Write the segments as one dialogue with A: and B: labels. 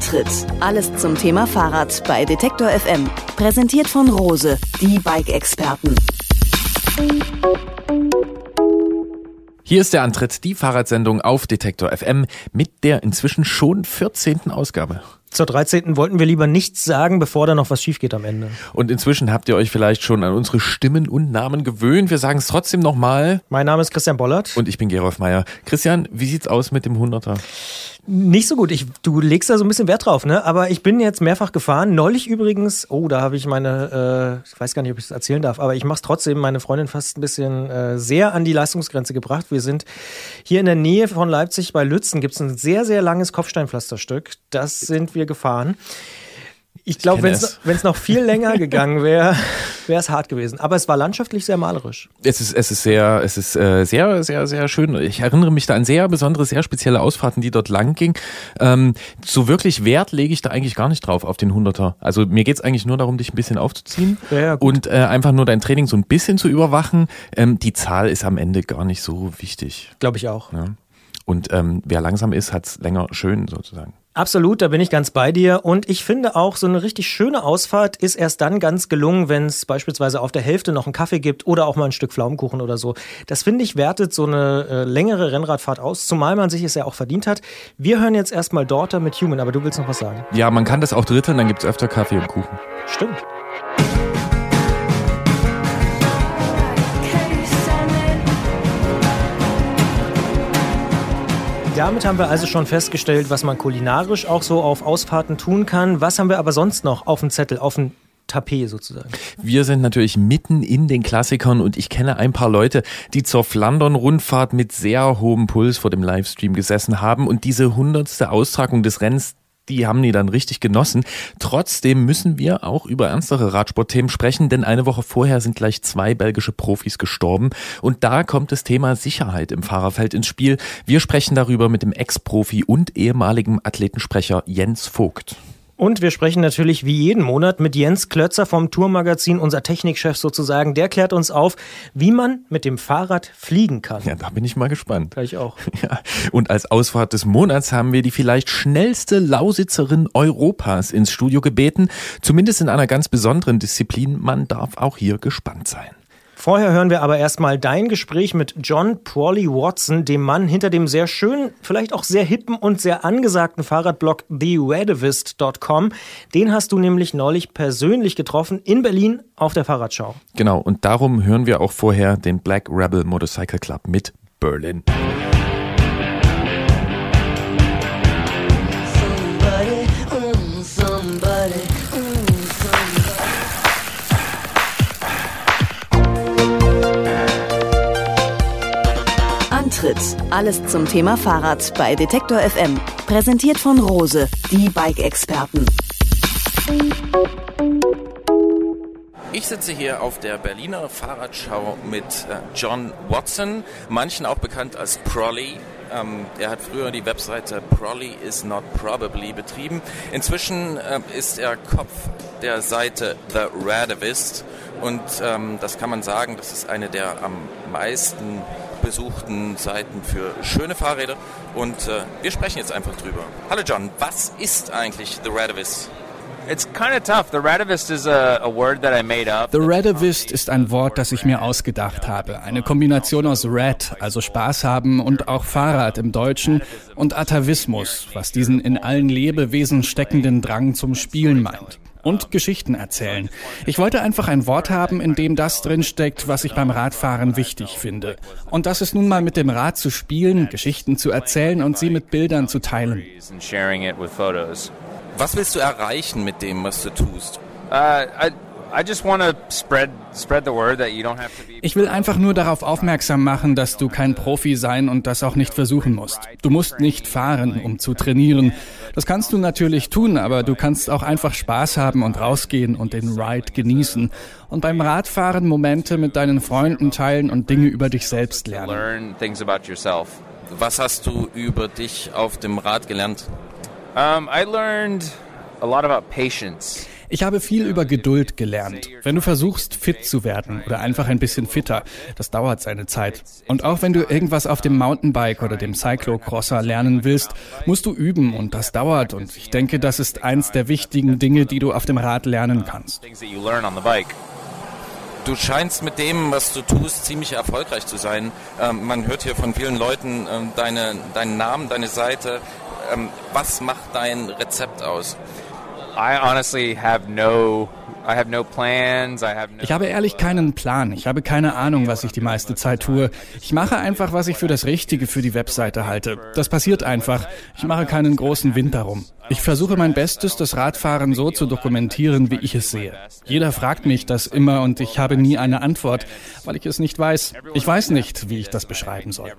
A: Antritt. Alles zum Thema Fahrrad bei Detektor FM. Präsentiert von Rose, die Bike-Experten.
B: Hier ist der Antritt, die Fahrradsendung auf Detektor FM mit der inzwischen schon 14. Ausgabe.
C: Zur 13. wollten wir lieber nichts sagen, bevor da noch was schief geht am Ende.
B: Und inzwischen habt ihr euch vielleicht schon an unsere Stimmen und Namen gewöhnt. Wir sagen es trotzdem nochmal.
C: Mein Name ist Christian Bollert.
B: Und ich bin Gerolf Meyer. Christian, wie sieht's aus mit dem 100er?
C: Nicht so gut. Ich, du legst da so ein bisschen Wert drauf, ne? Aber ich bin jetzt mehrfach gefahren. Neulich übrigens, oh, da habe ich meine, äh, ich weiß gar nicht, ob ich das erzählen darf, aber ich mache es trotzdem, meine Freundin fast ein bisschen äh, sehr an die Leistungsgrenze gebracht. Wir sind hier in der Nähe von Leipzig bei Lützen, gibt es ein sehr, sehr langes Kopfsteinpflasterstück. Das sind wir gefahren. Ich glaube, wenn es noch viel länger gegangen wäre, wäre es hart gewesen. Aber es war landschaftlich sehr malerisch.
B: Es ist, es ist sehr, es ist äh, sehr, sehr, sehr schön. Ich erinnere mich da an sehr besondere, sehr spezielle Ausfahrten, die dort lang ging. Ähm, so wirklich Wert lege ich da eigentlich gar nicht drauf auf den Hunderter. Also mir geht's eigentlich nur darum, dich ein bisschen aufzuziehen
C: ja, ja,
B: und äh, einfach nur dein Training so ein bisschen zu überwachen. Ähm, die Zahl ist am Ende gar nicht so wichtig.
C: Glaube ich auch.
B: Ja. Und ähm, wer langsam ist, hat's länger schön sozusagen.
C: Absolut, da bin ich ganz bei dir. Und ich finde auch, so eine richtig schöne Ausfahrt ist erst dann ganz gelungen, wenn es beispielsweise auf der Hälfte noch einen Kaffee gibt oder auch mal ein Stück Pflaumenkuchen oder so. Das finde ich wertet so eine äh, längere Rennradfahrt aus, zumal man sich es ja auch verdient hat. Wir hören jetzt erstmal Daughter mit Human, aber du willst noch was sagen.
B: Ja, man kann das auch dritteln, dann gibt's öfter Kaffee und Kuchen.
C: Stimmt. Damit haben wir also schon festgestellt, was man kulinarisch auch so auf Ausfahrten tun kann. Was haben wir aber sonst noch auf dem Zettel, auf dem Tapet sozusagen.
B: Wir sind natürlich mitten in den Klassikern und ich kenne ein paar Leute, die zur Flandern-Rundfahrt mit sehr hohem Puls vor dem Livestream gesessen haben und diese hundertste Austragung des Rennens die haben die dann richtig genossen. Trotzdem müssen wir auch über ernstere Radsportthemen sprechen, denn eine Woche vorher sind gleich zwei belgische Profis gestorben. Und da kommt das Thema Sicherheit im Fahrerfeld ins Spiel. Wir sprechen darüber mit dem Ex-Profi und ehemaligen Athletensprecher Jens Vogt.
C: Und wir sprechen natürlich wie jeden Monat mit Jens Klötzer vom Tourmagazin, unser Technikchef sozusagen. Der klärt uns auf, wie man mit dem Fahrrad fliegen kann.
B: Ja, da bin ich mal gespannt.
C: Gleich auch.
B: Ja. Und als Ausfahrt des Monats haben wir die vielleicht schnellste Lausitzerin Europas ins Studio gebeten. Zumindest in einer ganz besonderen Disziplin. Man darf auch hier gespannt sein.
C: Vorher hören wir aber erstmal dein Gespräch mit John Prawley Watson, dem Mann hinter dem sehr schönen, vielleicht auch sehr hippen und sehr angesagten Fahrradblog TheRedivist.com. Den hast du nämlich neulich persönlich getroffen in Berlin auf der Fahrradschau.
B: Genau, und darum hören wir auch vorher den Black Rebel Motorcycle Club mit Berlin.
A: Antritt. Alles zum Thema Fahrrad bei Detektor FM. Präsentiert von Rose, die Bike-Experten.
B: Ich sitze hier auf der Berliner Fahrradschau mit äh, John Watson, manchen auch bekannt als Prolly. Ähm, er hat früher die Webseite Prolly is not probably betrieben. Inzwischen äh, ist er Kopf der Seite The Radivist und ähm, das kann man sagen, das ist eine der am meisten besuchten Seiten für schöne Fahrräder und äh, wir sprechen jetzt einfach drüber. Hallo John, was ist eigentlich The Radivist?
D: It's kind of tough. The Radivist is a, a word that I made up.
E: The Radivist ist ein Wort, das ich mir ausgedacht habe. Eine Kombination aus Rad, also Spaß haben, und auch Fahrrad im Deutschen und Atavismus, was diesen in allen Lebewesen steckenden Drang zum Spielen meint. Und Geschichten erzählen. Ich wollte einfach ein Wort haben, in dem das drinsteckt, was ich beim Radfahren wichtig finde. Und das ist nun mal mit dem Rad zu spielen, Geschichten zu erzählen und sie mit Bildern zu teilen.
B: Was willst du erreichen mit dem, was du tust?
D: Uh, I
E: ich will einfach nur darauf aufmerksam machen, dass du kein Profi sein und das auch nicht versuchen musst. Du musst nicht fahren, um zu trainieren. Das kannst du natürlich tun, aber du kannst auch einfach Spaß haben und rausgehen und den Ride genießen. Und beim Radfahren Momente mit deinen Freunden teilen und Dinge über dich selbst lernen.
B: Was hast du über dich auf dem Rad gelernt?
D: Um, I learned a lot about patience.
E: Ich habe viel über Geduld gelernt. Wenn du versuchst, fit zu werden oder einfach ein bisschen fitter, das dauert seine Zeit. Und auch wenn du irgendwas auf dem Mountainbike oder dem Cyclocrosser lernen willst, musst du üben und das dauert. Und ich denke, das ist eins der wichtigen Dinge, die du auf dem Rad lernen kannst.
B: Du scheinst mit dem, was du tust, ziemlich erfolgreich zu sein. Ähm, man hört hier von vielen Leuten ähm, deine, deinen Namen, deine Seite. Ähm, was macht dein Rezept aus?
E: Ich habe ehrlich keinen Plan. Ich habe keine Ahnung, was ich die meiste Zeit tue. Ich mache einfach, was ich für das Richtige für die Webseite halte. Das passiert einfach. Ich mache keinen großen Wind darum. Ich versuche mein Bestes, das Radfahren so zu dokumentieren, wie ich es sehe. Jeder fragt mich das immer und ich habe nie eine Antwort, weil ich es nicht weiß. Ich weiß nicht, wie ich das beschreiben soll.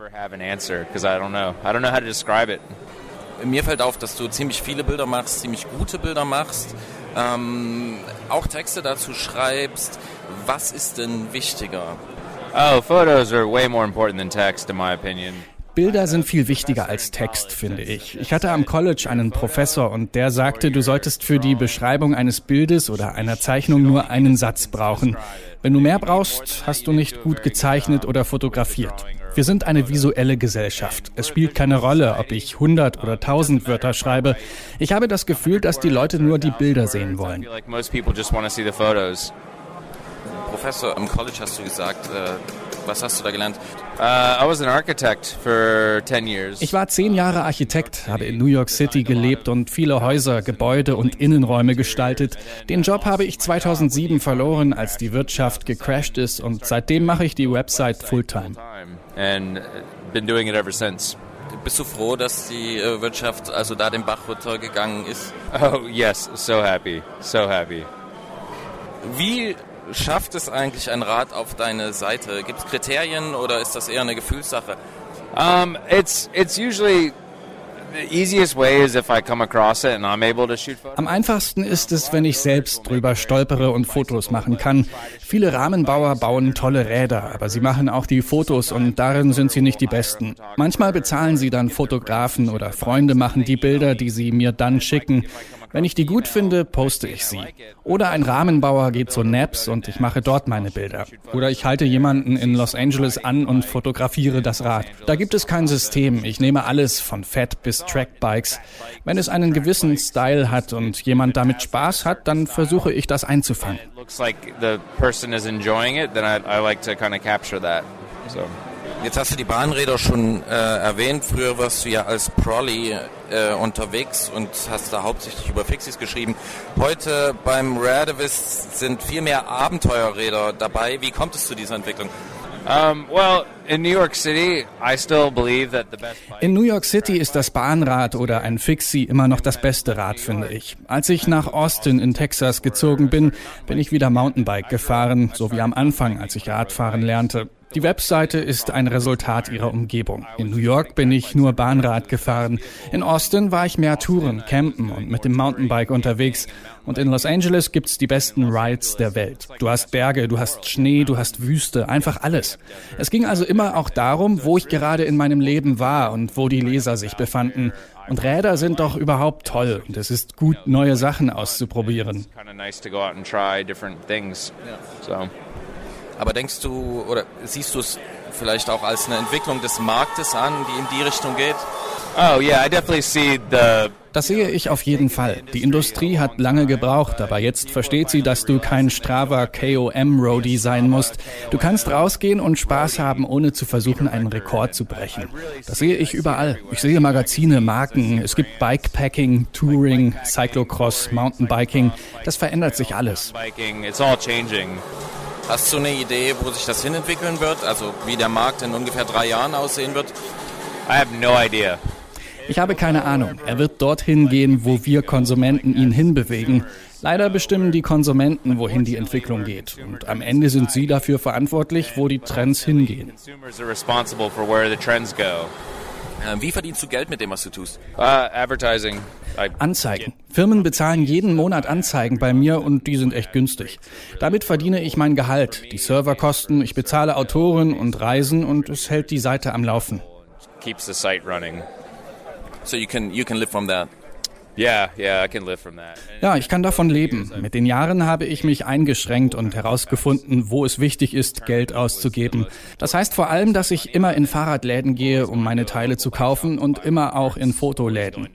B: Mir fällt auf, dass du ziemlich viele Bilder machst, ziemlich gute Bilder machst, ähm, auch Texte dazu schreibst. Was ist denn wichtiger?
D: Oh, photos are way more important than text, in my opinion.
E: Bilder sind viel wichtiger als Text, finde ich. Ich hatte am College einen Professor und der sagte, du solltest für die Beschreibung eines Bildes oder einer Zeichnung nur einen Satz brauchen. Wenn du mehr brauchst, hast du nicht gut gezeichnet oder fotografiert. Wir sind eine visuelle Gesellschaft. Es spielt keine Rolle, ob ich 100 oder 1000 Wörter schreibe. Ich habe das Gefühl, dass die Leute nur die Bilder sehen wollen.
B: Professor am College hast du gesagt, äh, was hast du da gelernt?
D: Uh, I was an architect for 10 years.
E: Ich war zehn Jahre Architekt, habe in New York City gelebt und viele Häuser, Gebäude und Innenräume gestaltet. Den Job habe ich 2007 verloren, als die Wirtschaft gecrashed ist und seitdem mache ich die Website Fulltime.
D: And been doing it ever since.
B: Bist du froh, dass die äh, Wirtschaft also da den Bach runtergegangen ist?
D: Oh yes, so happy, so happy.
B: Wie schafft es eigentlich ein Rad auf deine Seite? Gibt es Kriterien oder ist das eher eine Gefühlssache?
D: Um, it's it's usually
E: am einfachsten ist es, wenn ich selbst drüber stolpere und Fotos machen kann. Viele Rahmenbauer bauen tolle Räder, aber sie machen auch die Fotos und darin sind sie nicht die besten. Manchmal bezahlen sie dann Fotografen oder Freunde machen die Bilder, die sie mir dann schicken. Wenn ich die gut finde, poste ich sie. Oder ein Rahmenbauer geht zu Naps und ich mache dort meine Bilder. Oder ich halte jemanden in Los Angeles an und fotografiere das Rad. Da gibt es kein System. Ich nehme alles von Fett bis Trackbikes. Wenn es einen gewissen Style hat und jemand damit Spaß hat, dann versuche ich das einzufangen.
B: Jetzt hast du die Bahnräder schon äh, erwähnt. Früher warst du ja als Prolly äh, unterwegs und hast da hauptsächlich über Fixies geschrieben. Heute beim Radivis sind viel mehr Abenteuerräder dabei. Wie kommt es zu dieser Entwicklung?
D: Um, well, in New York City, I still believe that the best
E: In New York City ist das Bahnrad oder ein Fixie immer noch das beste Rad, finde ich. Als ich nach Austin in Texas gezogen bin, bin ich wieder Mountainbike gefahren, so wie am Anfang, als ich Radfahren lernte. Die Webseite ist ein Resultat ihrer Umgebung. In New York bin ich nur Bahnrad gefahren. In Austin war ich mehr Touren, campen und mit dem Mountainbike unterwegs. Und in Los Angeles gibt's die besten Rides der Welt. Du hast Berge, du hast Schnee, du hast Wüste, einfach alles. Es ging also immer auch darum, wo ich gerade in meinem Leben war und wo die Leser sich befanden. Und Räder sind doch überhaupt toll und es ist gut, neue Sachen auszuprobieren.
B: Aber denkst du oder siehst du es vielleicht auch als eine Entwicklung des Marktes an, die in die Richtung geht?
D: Oh yeah, I definitely see the
E: Das sehe ich auf jeden Fall. Die Industrie hat lange gebraucht, aber jetzt versteht sie, dass du kein Strava KOM Roadie sein musst. Du kannst rausgehen und Spaß haben, ohne zu versuchen, einen Rekord zu brechen. Das sehe ich überall. Ich sehe Magazine, Marken, es gibt Bikepacking, Touring, Cyclocross, Mountainbiking. Das verändert sich alles.
F: Hast du eine Idee, wo sich das hinentwickeln wird? Also wie der Markt in ungefähr drei Jahren aussehen wird?
D: I have no idea.
E: Ich habe keine Ahnung. Er wird dorthin gehen, wo wir Konsumenten ihn hinbewegen. Leider bestimmen die Konsumenten, wohin die Entwicklung geht. Und am Ende sind sie dafür verantwortlich, wo die Trends hingehen.
D: Consumers are responsible for where the trends go.
F: Äh, Wie verdienst du Geld mit dem, was du tust?
D: Uh, advertising. I
E: Anzeigen. Firmen bezahlen jeden Monat Anzeigen bei mir und die sind echt günstig. Damit verdiene ich mein Gehalt, die Serverkosten, ich bezahle Autoren und Reisen und es hält die Seite am Laufen.
D: keeps the site running.
F: So you can you can live from that.
E: Ja, ich kann davon leben. Mit den Jahren habe ich mich eingeschränkt und herausgefunden, wo es wichtig ist, Geld auszugeben. Das heißt vor allem, dass ich immer in Fahrradläden gehe, um meine Teile zu kaufen und immer auch in Fotoläden.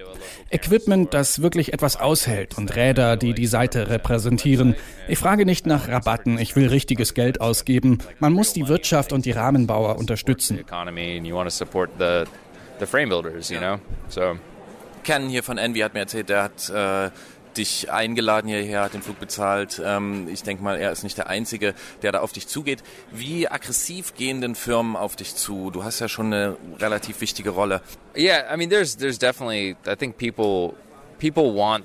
E: Equipment, das wirklich etwas aushält und Räder, die die Seite repräsentieren. Ich frage nicht nach Rabatten, ich will richtiges Geld ausgeben. Man muss die Wirtschaft und die Rahmenbauer unterstützen.
D: Economy, and you want to support the the frame builders, you know. So
F: Ken hier von Envy hat mir erzählt, der hat äh, dich eingeladen hierher, hat den Flug bezahlt. Ähm, ich denke mal, er ist nicht der Einzige, der da auf dich zugeht. Wie aggressiv gehen denn Firmen auf dich zu? Du hast ja schon eine relativ wichtige Rolle.
D: yeah, I mean, there's there's definitely. I think people people want.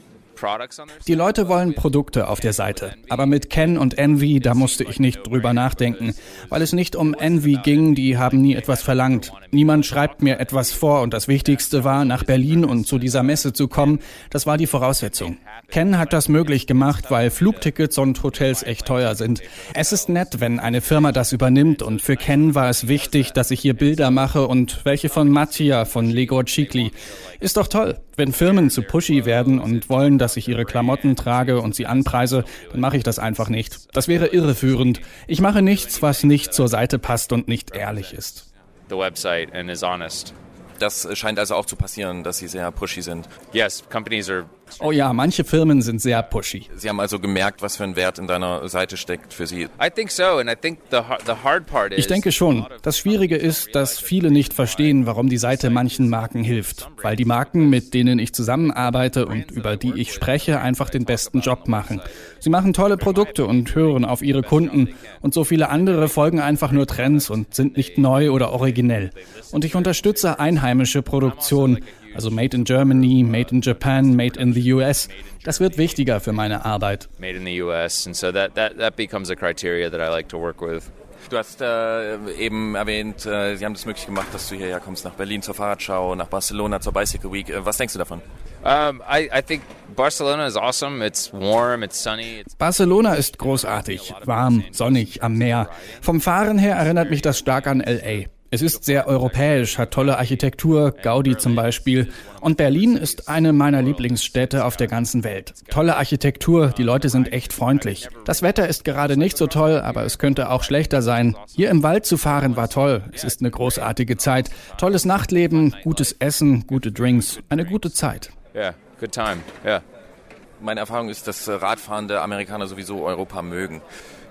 E: Die Leute wollen Produkte auf der Seite. Aber mit Ken und Envy, da musste ich nicht drüber nachdenken. Weil es nicht um Envy ging, die haben nie etwas verlangt. Niemand schreibt mir etwas vor und das Wichtigste war, nach Berlin und zu dieser Messe zu kommen. Das war die Voraussetzung. Ken hat das möglich gemacht, weil Flugtickets und Hotels echt teuer sind. Es ist nett, wenn eine Firma das übernimmt und für Ken war es wichtig, dass ich hier Bilder mache und welche von Mattia von Legor Chikli. Ist doch toll. Wenn Firmen zu pushy werden und wollen, dass ich ihre Klamotten trage und sie anpreise, dann mache ich das einfach nicht. Das wäre irreführend. Ich mache nichts, was nicht zur Seite passt und nicht ehrlich ist.
D: the website and is honest.
F: Das scheint also auch zu passieren, dass sie sehr pushy sind.
D: Yes, companies are.
E: Oh ja, manche Firmen sind sehr pushy.
F: Sie haben also gemerkt, was für ein Wert in deiner Seite steckt für sie.
D: I think so, and I think the har- the hard part is.
E: Ich denke schon. Das Schwierige ist, dass viele nicht verstehen, warum die Seite manchen Marken hilft. Weil die Marken, mit denen ich zusammenarbeite und über die ich spreche, einfach den besten Job machen. Sie machen tolle Produkte und hören auf ihre Kunden. Und so viele andere folgen einfach nur Trends und sind nicht neu oder originell. Und ich unterstütze einheimische Produktion. Also Made in Germany, Made in Japan, Made in the US. Das wird wichtiger für meine Arbeit.
D: made in the U.S., and so that that that becomes a criteria that I like to work with.
F: Du hast äh, eben erwähnt, äh, sie haben es möglich gemacht, dass du hierher kommst nach Berlin zur Fahrradschau, nach Barcelona zur Bicycle Week. Äh, was denkst du davon?
D: Um, I I think Barcelona is awesome. It's warm. It's sunny. It's
E: Barcelona ist großartig, warm, sonnig, am Meer. Vom Fahren her erinnert mich das stark an LA. Es ist sehr europäisch, hat tolle Architektur, Gaudi zum Beispiel. Und Berlin ist eine meiner Lieblingsstädte auf der ganzen Welt. Tolle Architektur, die Leute sind echt freundlich. Das Wetter ist gerade nicht so toll, aber es könnte auch schlechter sein. Hier im Wald zu fahren war toll. Es ist eine großartige Zeit. Tolles Nachtleben, gutes Essen, gute Drinks, eine gute Zeit.
D: yeah, good time. Yeah.
F: Meine Erfahrung ist, dass radfahrende Amerikaner sowieso Europa mögen.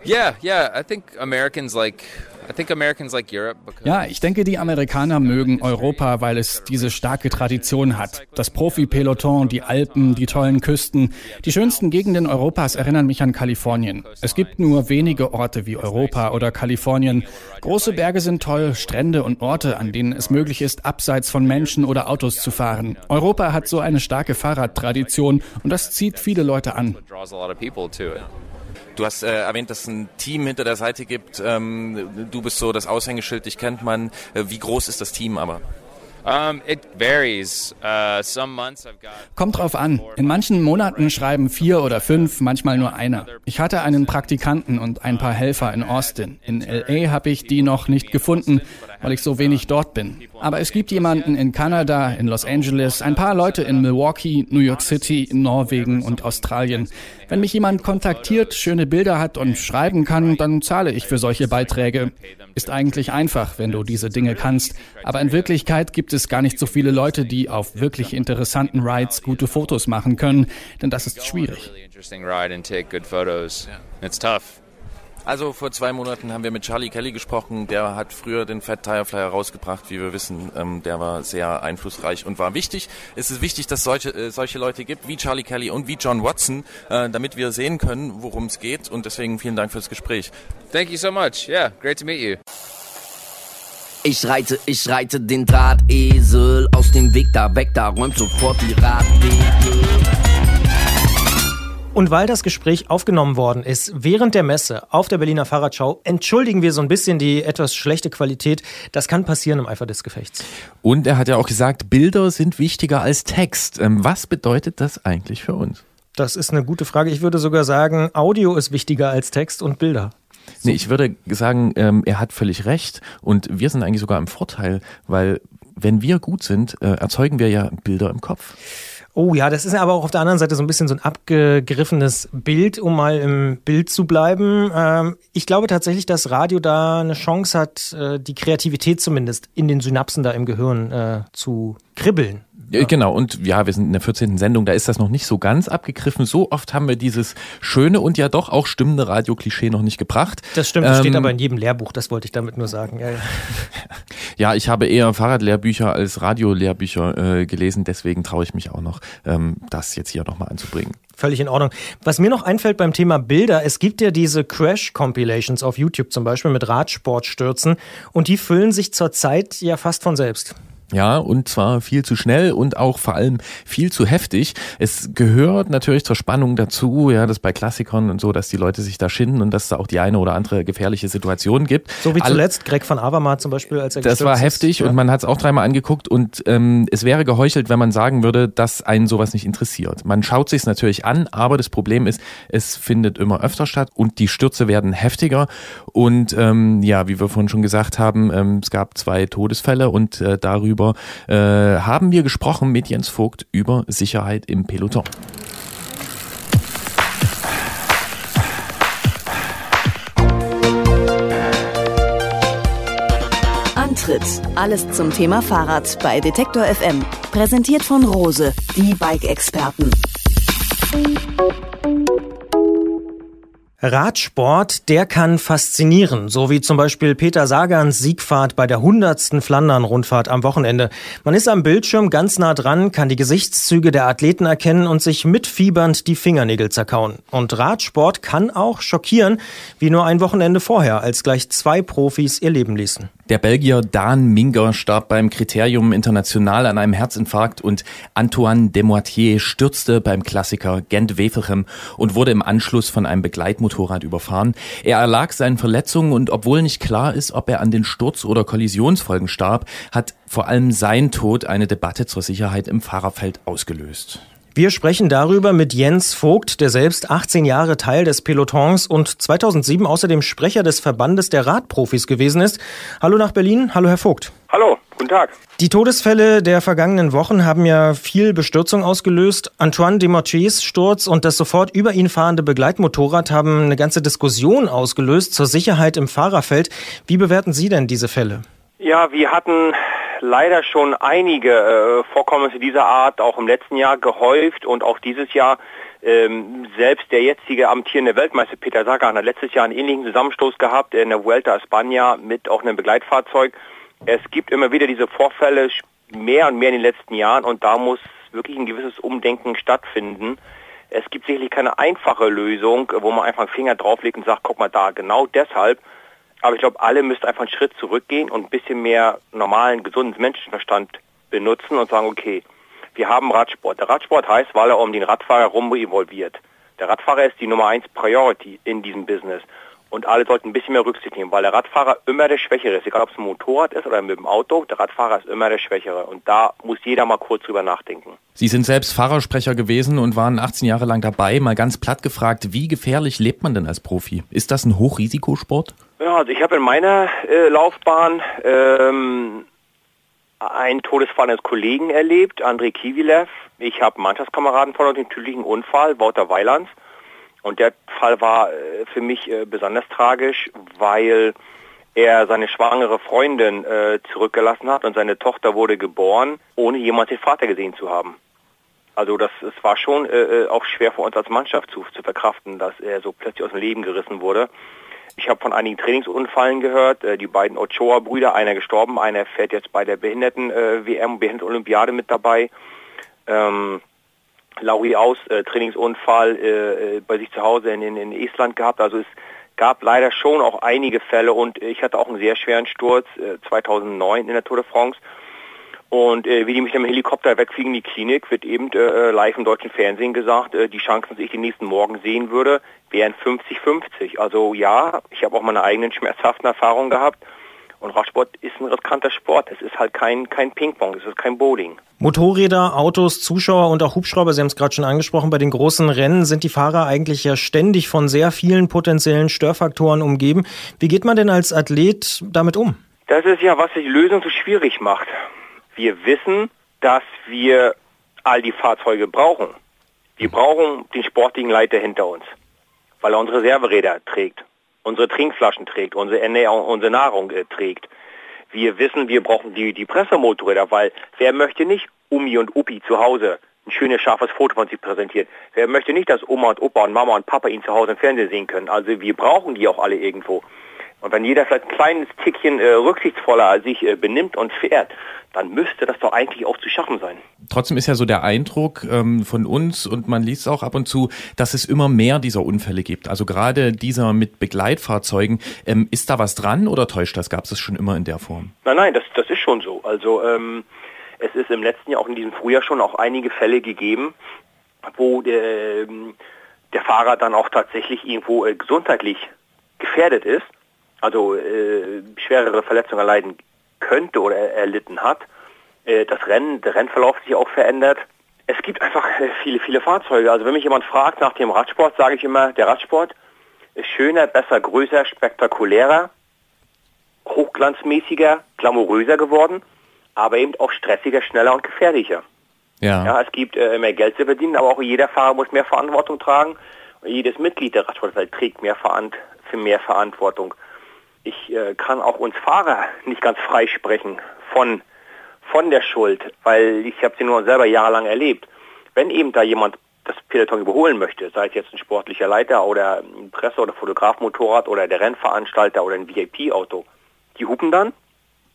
D: Yeah, yeah. I think Americans like. I think Americans like Europe because.
E: Ja, ich denke, die Amerikaner mögen Europa, weil es diese starke Tradition hat. Das Profi-Peloton, die Alpen, die tollen Küsten. Die schönsten Gegenden Europas erinnern mich an Kalifornien. Es gibt nur wenige Orte wie Europa oder Kalifornien. Große Berge sind toll, Strände und Orte, an denen es möglich ist, abseits von Menschen oder Autos zu fahren. Europa hat so eine starke Fahrradtradition und das zieht viele Leute an.
F: Du hast äh, erwähnt, dass es ein Team hinter der Seite gibt. Ähm, du bist so das Aushängeschild, dich kennt man. Äh, wie groß ist das Team aber?
D: Um, it varies. Uh, some months I've got.
E: Kommt drauf an. In manchen Monaten schreiben vier oder fünf, manchmal nur einer. Ich hatte einen Praktikanten und ein paar Helfer in Austin. In LA habe ich die noch nicht gefunden. Weil ich so wenig dort bin. Aber es gibt jemanden in Kanada, in Los Angeles, ein paar Leute in Milwaukee, New York City, Norwegen und Australien. Wenn mich jemand kontaktiert, schöne Bilder hat und schreiben kann, dann zahle ich für solche Beiträge. Ist eigentlich einfach, wenn du diese Dinge kannst. Aber in Wirklichkeit gibt es gar nicht so viele Leute, die auf wirklich interessanten Rides gute Fotos machen können, denn das ist schwierig.
F: Also vor zwei Monaten haben wir mit Charlie Kelly gesprochen. Der hat früher den Fat Tire Flyer rausgebracht, wie wir wissen. Ähm, der war sehr einflussreich und war wichtig. Es ist wichtig, dass solche, äh, solche Leute gibt, wie Charlie Kelly und wie John Watson, äh, damit wir sehen können, worum es geht. Und deswegen vielen Dank fürs Gespräch.
D: Thank you so much. Yeah, great to meet you.
G: Ich reite, ich reite den Drahtesel aus dem Weg da weg, da räumt sofort die Radwege.
C: Und weil das Gespräch aufgenommen worden ist während der Messe auf der Berliner Fahrradschau, entschuldigen wir so ein bisschen die etwas schlechte Qualität. Das kann passieren im Eifer des Gefechts.
B: Und er hat ja auch gesagt, Bilder sind wichtiger als Text. Ähm, was bedeutet das eigentlich für uns?
C: Das ist eine gute Frage. Ich würde sogar sagen, Audio ist wichtiger als Text und Bilder.
B: So. Nee, ich würde sagen, ähm, er hat völlig recht und wir sind eigentlich sogar im Vorteil, weil wenn wir gut sind, äh, erzeugen wir ja Bilder im Kopf.
C: Oh ja, das ist aber auch auf der anderen Seite so ein bisschen so ein abgegriffenes Bild, um mal im Bild zu bleiben. Ähm, ich glaube tatsächlich, dass Radio da eine Chance hat, äh, die Kreativität zumindest in den Synapsen da im Gehirn äh, zu kribbeln.
B: Ja. Genau, und ja, wir sind in der 14. Sendung, da ist das noch nicht so ganz abgegriffen. So oft haben wir dieses schöne und ja doch auch stimmende Radioklischee noch nicht gebracht.
C: Das stimmt, das ähm, steht aber in jedem Lehrbuch, das wollte ich damit nur sagen. Ja, ja.
B: ja ich habe eher Fahrradlehrbücher als Radiolehrbücher äh, gelesen, deswegen traue ich mich auch noch, ähm, das jetzt hier nochmal anzubringen.
C: Völlig in Ordnung. Was mir noch einfällt beim Thema Bilder, es gibt ja diese Crash-Compilations auf YouTube zum Beispiel mit Radsportstürzen und die füllen sich zurzeit ja fast von selbst.
B: Ja, und zwar viel zu schnell und auch vor allem viel zu heftig. Es gehört natürlich zur Spannung dazu, ja, dass bei Klassikern und so, dass die Leute sich da schinden und dass es da auch die eine oder andere gefährliche Situation gibt.
C: So wie zuletzt Greg von Avermaet zum Beispiel, als er
B: Das war heftig ist, und man hat es auch dreimal angeguckt und ähm, es wäre geheuchelt, wenn man sagen würde, dass einen sowas nicht interessiert. Man schaut sich natürlich an, aber das Problem ist, es findet immer öfter statt und die Stürze werden heftiger und ähm, ja, wie wir vorhin schon gesagt haben, ähm, es gab zwei Todesfälle und äh, darüber darüber äh, haben wir gesprochen mit Jens Vogt über Sicherheit im Peloton.
A: Antritt. Alles zum Thema Fahrrad bei Detektor FM. Präsentiert von Rose, die Bike-Experten.
C: Radsport, der kann faszinieren, so wie zum Beispiel Peter Sagans Siegfahrt bei der 100. Flandern-Rundfahrt am Wochenende. Man ist am Bildschirm ganz nah dran, kann die Gesichtszüge der Athleten erkennen und sich mitfiebernd die Fingernägel zerkauen. Und Radsport kann auch schockieren, wie nur ein Wochenende vorher, als gleich zwei Profis ihr Leben ließen.
B: Der Belgier Dan Minger starb beim Kriterium International an einem Herzinfarkt und Antoine Demoitier stürzte beim Klassiker Gent-Wevelgem und wurde im Anschluss von einem Begleitmotorrad überfahren. Er erlag seinen Verletzungen und obwohl nicht klar ist, ob er an den Sturz- oder Kollisionsfolgen starb, hat vor allem sein Tod eine Debatte zur Sicherheit im Fahrerfeld ausgelöst.
C: Wir sprechen darüber mit Jens Vogt, der selbst 18 Jahre Teil des Pelotons und 2007 außerdem Sprecher des Verbandes der Radprofis gewesen ist. Hallo nach Berlin. Hallo, Herr Vogt.
H: Hallo, guten Tag.
C: Die Todesfälle der vergangenen Wochen haben ja viel Bestürzung ausgelöst. Antoine Demortiers Sturz und das sofort über ihn fahrende Begleitmotorrad haben eine ganze Diskussion ausgelöst zur Sicherheit im Fahrerfeld. Wie bewerten Sie denn diese Fälle?
H: Ja, wir hatten leider schon einige äh, Vorkommnisse dieser Art auch im letzten Jahr gehäuft und auch dieses Jahr ähm, selbst der jetzige amtierende Weltmeister Peter Sagan hat letztes Jahr einen ähnlichen Zusammenstoß gehabt in der Vuelta a España mit auch einem Begleitfahrzeug. Es gibt immer wieder diese Vorfälle mehr und mehr in den letzten Jahren und da muss wirklich ein gewisses Umdenken stattfinden. Es gibt sicherlich keine einfache Lösung, wo man einfach einen Finger drauflegt und sagt, guck mal da, genau deshalb aber ich glaube, alle müssten einfach einen Schritt zurückgehen und ein bisschen mehr normalen, gesunden Menschenverstand benutzen und sagen, okay, wir haben Radsport. Der Radsport heißt, weil er um den Radfahrer rum involviert. Der Radfahrer ist die Nummer eins Priority in diesem Business. Und alle sollten ein bisschen mehr Rücksicht nehmen, weil der Radfahrer immer der Schwächere ist. Egal ob es ein Motorrad ist oder mit dem Auto, der Radfahrer ist immer der Schwächere. Und da muss jeder mal kurz drüber nachdenken.
B: Sie sind selbst Fahrersprecher gewesen und waren 18 Jahre lang dabei. Mal ganz platt gefragt, wie gefährlich lebt man denn als Profi? Ist das ein Hochrisikosport?
H: Ja, also ich habe in meiner äh, Laufbahn ähm, einen Todesfall eines Kollegen erlebt, Andrei Kivilev. Ich habe Mannschaftskameraden von dem tödlichen Unfall, Wouter Weilands. Und der Fall war äh, für mich äh, besonders tragisch, weil er seine schwangere Freundin äh, zurückgelassen hat und seine Tochter wurde geboren, ohne jemals den Vater gesehen zu haben. Also das, es war schon auch schwer für uns als Mannschaft zu, zu verkraften, dass er so plötzlich aus dem Leben gerissen wurde. Ich habe von einigen Trainingsunfallen gehört. Die beiden Ochoa-Brüder, einer gestorben, einer fährt jetzt bei der Behinderten-WM, Behinderten-Olympiade mit dabei. Ähm, Lauri Aus, äh, Trainingsunfall äh, äh, bei sich zu Hause in, in, in Estland gehabt. Also es gab leider schon auch einige Fälle und ich hatte auch einen sehr schweren Sturz äh, 2009 in der Tour de France. Und äh, wie die mich im Helikopter wegfliegen in die Klinik, wird eben äh, live im deutschen Fernsehen gesagt, äh, die Chancen, dass ich den nächsten Morgen sehen würde, wären 50-50. Also ja, ich habe auch meine eigenen schmerzhaften Erfahrungen gehabt. Und Radsport ist ein riskanter Sport. Es ist halt kein, kein Ping-Pong, es ist kein Bowling.
C: Motorräder, Autos, Zuschauer und auch Hubschrauber, Sie haben es gerade schon angesprochen, bei den großen Rennen sind die Fahrer eigentlich ja ständig von sehr vielen potenziellen Störfaktoren umgeben. Wie geht man denn als Athlet damit um?
H: Das ist ja, was die Lösung so schwierig macht. Wir wissen, dass wir all die Fahrzeuge brauchen. Wir brauchen den sportlichen Leiter hinter uns, weil er unsere Reserveräder trägt unsere Trinkflaschen trägt, unsere Ernährung, unsere Nahrung äh, trägt. Wir wissen, wir brauchen die, die Pressemotorräder, weil wer möchte nicht Umi und Upi zu Hause ein schönes, scharfes Foto von sich präsentieren? Wer möchte nicht, dass Oma und Opa und Mama und Papa ihn zu Hause im Fernsehen sehen können? Also wir brauchen die auch alle irgendwo. Und wenn jeder vielleicht ein kleines Tickchen äh, rücksichtsvoller sich äh, benimmt und fährt, dann müsste das doch eigentlich auch zu schaffen sein.
B: Trotzdem ist ja so der Eindruck ähm, von uns und man liest auch ab und zu, dass es immer mehr dieser Unfälle gibt. Also gerade dieser mit Begleitfahrzeugen. Ähm, ist da was dran oder täuscht das? Gab es das schon immer in der Form?
H: Nein, nein, das, das ist schon so. Also ähm, es ist im letzten Jahr, auch in diesem Frühjahr schon auch einige Fälle gegeben, wo der, ähm, der Fahrer dann auch tatsächlich irgendwo äh, gesundheitlich gefährdet ist, also äh, schwerere Verletzungen erleiden könnte oder erlitten hat. Äh, das Rennen, der Rennverlauf sich auch verändert. Es gibt einfach äh, viele, viele Fahrzeuge. Also wenn mich jemand fragt nach dem Radsport, sage ich immer, der Radsport ist schöner, besser, größer, spektakulärer, hochglanzmäßiger, glamouröser geworden, aber eben auch stressiger, schneller und gefährlicher. Ja. ja es gibt äh, mehr Geld zu verdienen, aber auch jeder Fahrer muss mehr Verantwortung tragen. Und jedes Mitglied der Radsportwelt trägt mehr Verant für mehr Verantwortung ich äh, kann auch uns Fahrer nicht ganz freisprechen von, von der Schuld, weil ich habe sie nur selber jahrelang erlebt. Wenn eben da jemand das Peloton überholen möchte, sei es jetzt ein sportlicher Leiter oder ein Presse- oder Fotografmotorrad oder der Rennveranstalter oder ein VIP-Auto, die hupen dann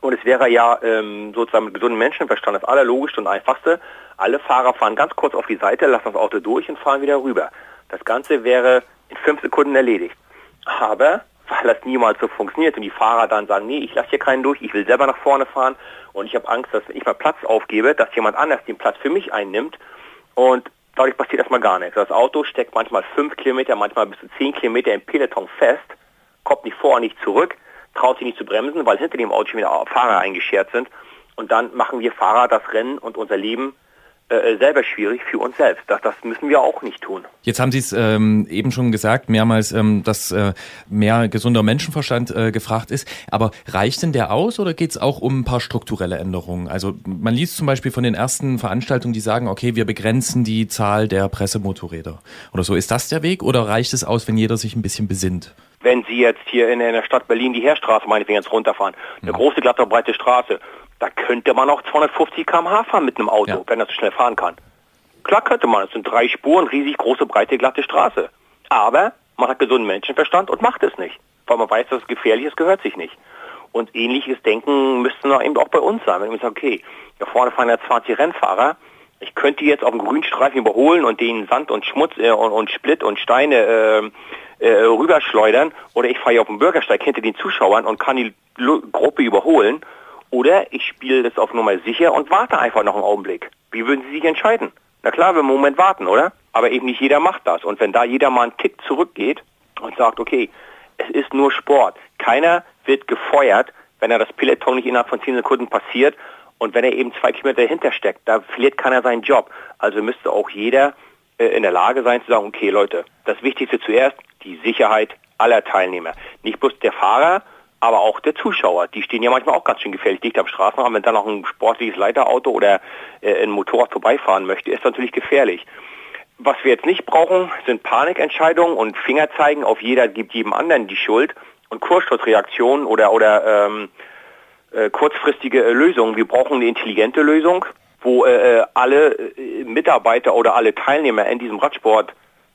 H: und es wäre ja ähm, sozusagen mit gesundem Menschenverstand das allerlogischste und einfachste. Alle Fahrer fahren ganz kurz auf die Seite, lassen das Auto durch und fahren wieder rüber. Das Ganze wäre in fünf Sekunden erledigt. Aber weil das niemals so funktioniert. Und die Fahrer dann sagen, nee, ich lasse hier keinen durch, ich will selber nach vorne fahren. Und ich habe Angst, dass wenn ich mal Platz aufgebe, dass jemand anders den Platz für mich einnimmt. Und dadurch passiert erstmal gar nichts. Das Auto steckt manchmal fünf Kilometer, manchmal bis zu zehn Kilometer im Peloton fest, kommt nicht vor nicht zurück, traut sich nicht zu bremsen, weil hinter dem Auto schon wieder Fahrer eingeschert sind. Und dann machen wir Fahrer das Rennen und unser Leben äh, äh, selber schwierig für uns selbst. Das, das müssen wir auch nicht tun.
B: Jetzt haben Sie es ähm, eben schon gesagt, mehrmals, ähm, dass äh, mehr gesunder Menschenverstand äh, gefragt ist. Aber reicht denn der aus oder geht es auch um ein paar strukturelle Änderungen? Also man liest zum Beispiel von den ersten Veranstaltungen, die sagen, okay, wir begrenzen die Zahl der Pressemotorräder oder so. Ist das der Weg oder reicht es aus, wenn jeder sich ein bisschen besinnt?
H: Wenn Sie jetzt hier in, in der Stadt Berlin die Heerstraße meinetwegen jetzt runterfahren, eine mhm. große, glatte, breite Straße, da könnte man auch 250 km/h fahren mit einem Auto, ja. wenn er so schnell fahren kann. Klar könnte man, es sind drei Spuren, riesig große, breite, glatte Straße. Aber man hat gesunden Menschenverstand und macht es nicht. Weil man weiß, dass es gefährlich ist, gehört sich nicht. Und ähnliches Denken müsste noch eben auch bei uns sein. Wenn man sagt, okay, da vorne fahren ja 20 Rennfahrer, ich könnte jetzt auf dem Grünstreifen überholen und den Sand und Schmutz äh, und, und, Split und Steine äh, äh, rüberschleudern oder ich fahre hier auf dem Bürgersteig hinter den Zuschauern und kann die Gruppe überholen oder ich spiele das auf Nummer sicher und warte einfach noch einen Augenblick. Wie würden Sie sich entscheiden? Na klar, wir im Moment warten, oder? Aber eben nicht jeder macht das. Und wenn da jeder mal einen Tick zurückgeht und sagt, okay, es ist nur Sport. Keiner wird gefeuert, wenn er das Peloton nicht innerhalb von 10 Sekunden passiert und wenn er eben zwei Kilometer dahinter steckt. Da verliert keiner seinen Job. Also müsste auch jeder äh, in der Lage sein zu sagen, okay Leute, das Wichtigste zuerst, die Sicherheit aller Teilnehmer. Nicht bloß der Fahrer, aber auch der Zuschauer. Die stehen ja manchmal auch ganz schön gefährlich dicht am Straßenrand. Wenn dann noch ein sportliches Leiterauto oder äh, ein Motorrad vorbeifahren möchte, ist natürlich gefährlich. Was wir jetzt nicht brauchen, sind Panikentscheidungen und Fingerzeigen auf jeder gibt jedem anderen die Schuld und Kurzschlussreaktionen oder, oder ähm, äh, kurzfristige äh, Lösungen. Wir brauchen eine intelligente Lösung, wo äh, äh alle äh, Mitarbeiter oder alle Teilnehmer in diesem Radsport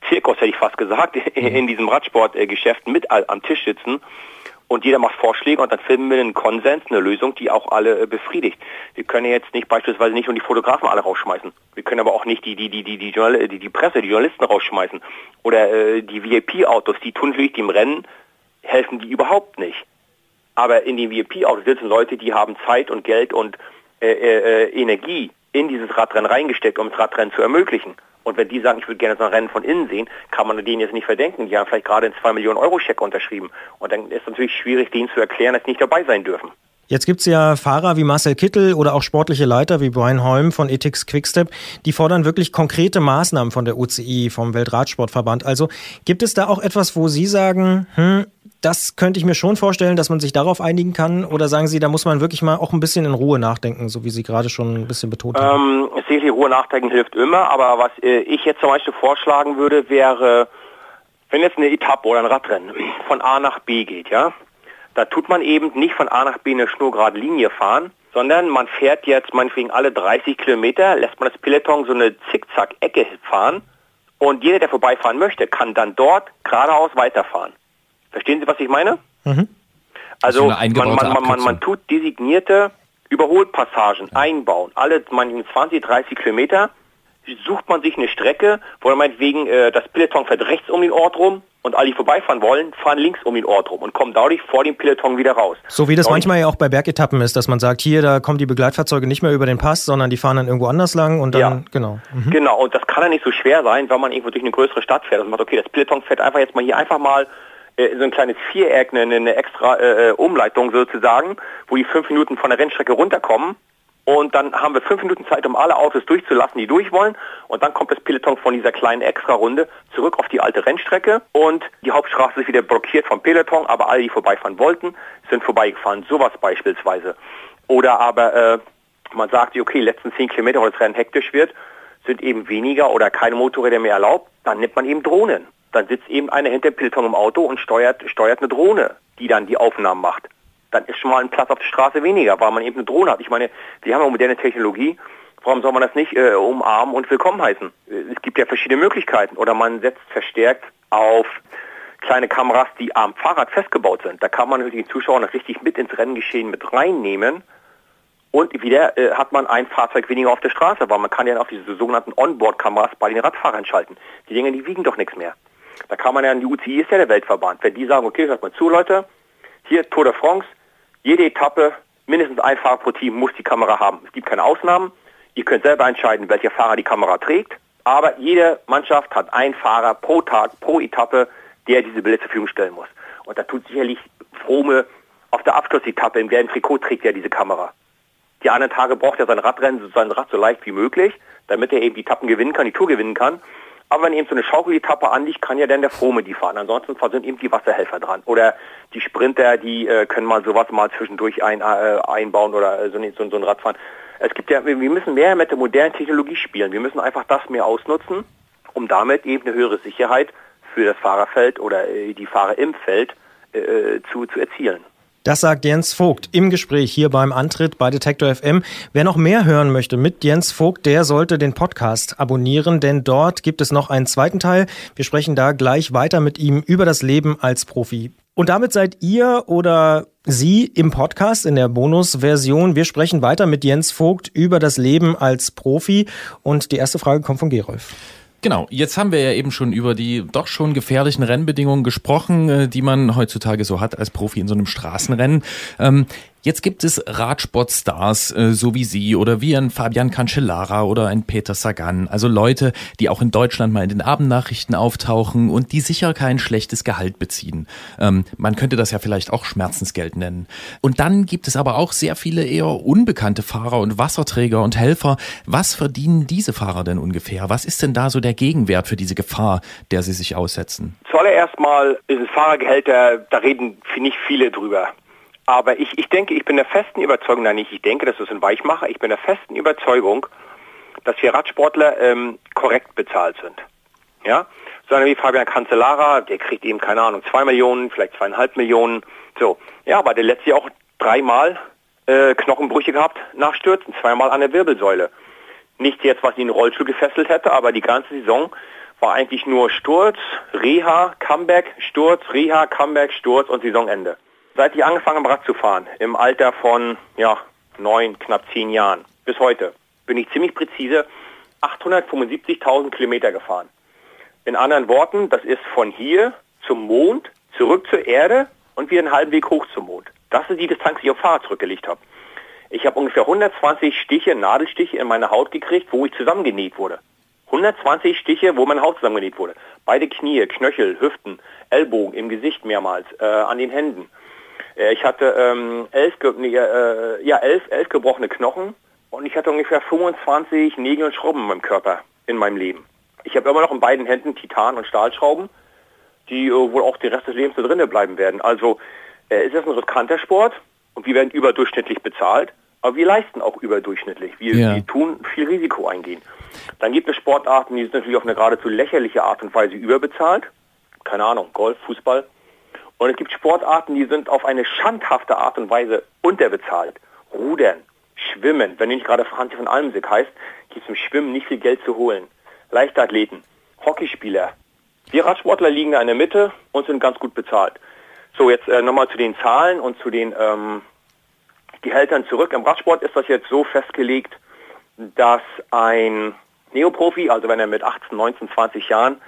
H: Zirkus hätte ich fast gesagt, in diesem Radsportgeschäft mit am Tisch sitzen und jeder macht Vorschläge und dann finden wir einen Konsens, eine Lösung, die auch alle befriedigt. Wir können jetzt nicht beispielsweise nicht nur die Fotografen alle rausschmeißen. Wir können aber auch nicht die die die die die, die, die Presse, die Journalisten rausschmeißen oder äh, die VIP-Autos, die tun natürlich dem Rennen helfen die überhaupt nicht. Aber in den VIP-Autos sitzen Leute, die haben Zeit und Geld und äh, äh, Energie in dieses Radrennen reingesteckt, um das Radrennen zu ermöglichen. Und wenn die sagen, ich würde gerne so ein Rennen von innen sehen, kann man denen jetzt nicht verdenken. Die haben vielleicht gerade einen 2 Millionen Euro Scheck unterschrieben. Und dann ist es natürlich schwierig, denen zu erklären, dass sie nicht dabei sein dürfen.
C: Jetzt gibt's ja Fahrer wie Marcel Kittel oder auch sportliche Leiter wie Brian Holm von Ethics Quickstep, die fordern wirklich konkrete Maßnahmen von der UCI, vom Weltradsportverband. Also gibt es da auch etwas, wo Sie sagen, hm, das könnte ich mir schon vorstellen, dass man sich darauf einigen kann. Oder sagen Sie, da muss man wirklich mal auch ein bisschen in Ruhe nachdenken, so wie Sie gerade schon ein bisschen betont haben?
H: Ähm, sicherlich Ruhe nachdenken hilft immer, aber was äh, ich jetzt zum Beispiel vorschlagen würde, wäre, wenn jetzt eine Etappe oder ein Radrennen von A nach B geht, ja, da tut man eben nicht von A nach B eine schnurgerade Linie fahren, sondern man fährt jetzt meinetwegen alle 30 Kilometer, lässt man das Peloton so eine Zickzack-Ecke fahren und jeder, der vorbeifahren möchte, kann dann dort geradeaus weiterfahren. Verstehen Sie, was ich meine? Mhm. Also man, man, man, man, man tut designierte Überholpassagen ja. einbauen. Alle man 20, 30 Kilometer sucht man sich eine Strecke, wo man meinetwegen äh, das Peloton fährt rechts um den Ort rum und alle, die vorbeifahren wollen, fahren links um den Ort rum und kommen dadurch vor dem Peloton wieder raus.
C: So wie das und manchmal ja auch bei Bergetappen ist, dass man sagt, hier, da kommen die Begleitfahrzeuge nicht mehr über den Pass, sondern die fahren dann irgendwo anders lang und dann, ja. genau.
H: Mhm. Genau, und das kann ja nicht so schwer sein, wenn man irgendwo durch eine größere Stadt fährt. Also man sagt, okay, das Peloton fährt einfach jetzt mal hier einfach mal so ein kleines Viereck, eine, eine extra äh, äh, Umleitung sozusagen, wo die fünf Minuten von der Rennstrecke runterkommen. Und dann haben wir fünf Minuten Zeit, um alle Autos durchzulassen, die durch wollen. Und dann kommt das Peloton von dieser kleinen Extra-Runde zurück auf die alte Rennstrecke. Und die Hauptstraße ist wieder blockiert vom Peloton, aber alle, die vorbeifahren wollten, sind vorbeigefahren. Sowas beispielsweise. Oder aber äh, man sagt, okay, letzten zehn Kilometer, wo das Rennen hektisch wird, sind eben weniger oder keine Motorräder mehr erlaubt. Dann nimmt man eben Drohnen dann sitzt eben einer hinter dem Peloton im Auto und steuert, steuert eine Drohne, die dann die Aufnahmen macht. Dann ist schon mal ein Platz auf der Straße weniger, weil man eben eine Drohne hat. Ich meine, wir haben ja moderne Technologie. Warum soll man das nicht äh, umarmen und willkommen heißen? Es gibt ja verschiedene Möglichkeiten. Oder man setzt verstärkt auf kleine Kameras, die am Fahrrad festgebaut sind. Da kann man natürlich die Zuschauer noch richtig mit ins Renngeschehen mit reinnehmen. Und wieder äh, hat man ein Fahrzeug weniger auf der Straße, weil man kann ja auch diese sogenannten Onboard-Kameras bei den Radfahrern schalten. Die Dinge, die wiegen doch nichts mehr. Da kann man ja, die UCI ist ja der Weltverband. Wenn die sagen, okay, hört mal zu, Leute, hier Tour de France, jede Etappe, mindestens ein Fahrer pro Team muss die Kamera haben. Es gibt keine Ausnahmen. Ihr könnt selber entscheiden, welcher Fahrer die Kamera trägt. Aber jede Mannschaft hat einen Fahrer pro Tag, pro Etappe, der diese Bilder zur Verfügung stellen muss. Und da tut sicherlich Frome auf der Abschlussetappe im gelben Trikot trägt er diese Kamera. Die anderen Tage braucht er sein Radrennen, sein Rad so leicht wie möglich, damit er eben die Etappen gewinnen kann, die Tour gewinnen kann. Aber wenn eben so eine Schaukeletappe anliegt, kann ja dann der Frome die fahren. Ansonsten sind eben die Wasserhelfer dran. Oder die Sprinter, die äh, können mal sowas mal zwischendurch ein, äh, einbauen oder äh, so, so, so ein Rad fahren. Es gibt ja, wir müssen mehr mit der modernen Technologie spielen. Wir müssen einfach das mehr ausnutzen, um damit eben eine höhere Sicherheit für das Fahrerfeld oder äh, die Fahrer im Feld äh, zu, zu erzielen.
C: Das sagt Jens Vogt im Gespräch hier beim Antritt bei Detektor FM. Wer noch mehr hören möchte mit Jens Vogt, der sollte den Podcast abonnieren, denn dort gibt es noch einen zweiten Teil. Wir sprechen da gleich weiter mit ihm über das Leben als Profi. Und damit seid ihr oder Sie im Podcast in der Bonusversion. Wir sprechen weiter mit Jens Vogt über das Leben als Profi. Und die erste Frage kommt von Gerolf.
B: Genau, jetzt haben wir ja eben schon über die doch schon gefährlichen Rennbedingungen gesprochen, äh, die man heutzutage so hat als Profi in so einem Straßenrennen. Ähm, Jetzt gibt es Radsportstars, äh, so wie Sie oder wie ein Fabian Cancellara oder ein Peter Sagan. Also Leute, die auch in Deutschland mal in den Abendnachrichten auftauchen und die sicher kein schlechtes Gehalt beziehen. Ähm, man könnte das ja vielleicht auch Schmerzensgeld nennen. Und dann gibt es aber auch sehr viele eher unbekannte Fahrer und Wasserträger und Helfer. Was verdienen diese Fahrer denn ungefähr? Was ist denn da so der Gegenwert für diese Gefahr, der sie sich aussetzen?
H: Zuallererst mal es Fahrergehälter, da reden nicht viele drüber. Aber ich, ich denke, ich bin der festen Überzeugung, nein, nicht ich denke, das ist ein Weichmacher, ich bin der festen Überzeugung, dass wir Radsportler ähm, korrekt bezahlt sind. Ja, sondern wie Fabian Cancellara, der kriegt eben, keine Ahnung, zwei Millionen, vielleicht zweieinhalb Millionen. So, ja, aber der letzte Jahr auch dreimal äh, Knochenbrüche gehabt nach Stürzen, zweimal an der Wirbelsäule. Nicht jetzt, was ihn in den Rollstuhl gefesselt hätte, aber die ganze Saison war eigentlich nur Sturz, Reha, Comeback, Sturz, Reha, Comeback, Sturz und Saisonende. Seit ich angefangen habe, Rad zu fahren, im Alter von ja, neun, knapp zehn Jahren, bis heute, bin ich ziemlich präzise 875.000 Kilometer gefahren. In anderen Worten, das ist von hier zum Mond, zurück zur Erde und wieder einen halben Weg hoch zum Mond. Das ist die Distanz, die ich auf Fahrrad zurückgelegt habe. Ich habe ungefähr 120 Stiche, Nadelstiche in meine Haut gekriegt, wo ich zusammengenäht wurde. 120 Stiche, wo meine Haut zusammengenäht wurde. Beide Knie, Knöchel, Hüften, Ellbogen, im Gesicht mehrmals, äh, an den Händen. Äh, ich hatte ähm, elf, nee, äh, ja, elf, elf gebrochene Knochen und ich hatte ungefähr 25 Nägel und Schrauben in meinem Körper, in meinem Leben. Ich habe immer noch in beiden Händen Titan- und Stahlschrauben, die äh, wohl auch den Rest des Lebens so drinnen bleiben werden. Also äh, es ist ein riskanter Sport und wir werden überdurchschnittlich bezahlt, aber wir leisten auch überdurchschnittlich. Wir, ja. wir tun viel Risiko eingehen. Dann gibt es Sportarten, die sind natürlich auf eine geradezu lächerliche Art und Weise überbezahlt. Keine Ahnung, Golf, Fußball. Und es gibt Sportarten, die sind auf eine schandhafte Art und Weise unterbezahlt. Rudern, Schwimmen, wenn nicht gerade Franz von Almsick heißt, gibt es im Schwimmen nicht viel Geld zu holen. Leichtathleten, Hockeyspieler. Wir Radsportler liegen da in der Mitte und sind ganz gut bezahlt. So, jetzt äh, nochmal zu den Zahlen und zu den ähm, Gehältern zurück. Im Radsport ist das jetzt so festgelegt, dass ein Neoprofi, also wenn er mit 18, 19, 20 Jahren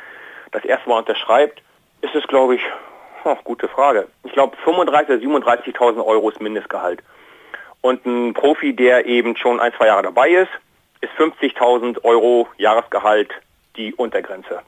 H: das erste Mal unterschreibt, ist es, glaube ich, Oh, gute Frage. Ich glaube 35.000 oder 37.000 Euro ist Mindestgehalt. Und ein Profi, der eben schon ein, zwei Jahre dabei ist, ist 50.000 Euro Jahresgehalt die Untergrenze.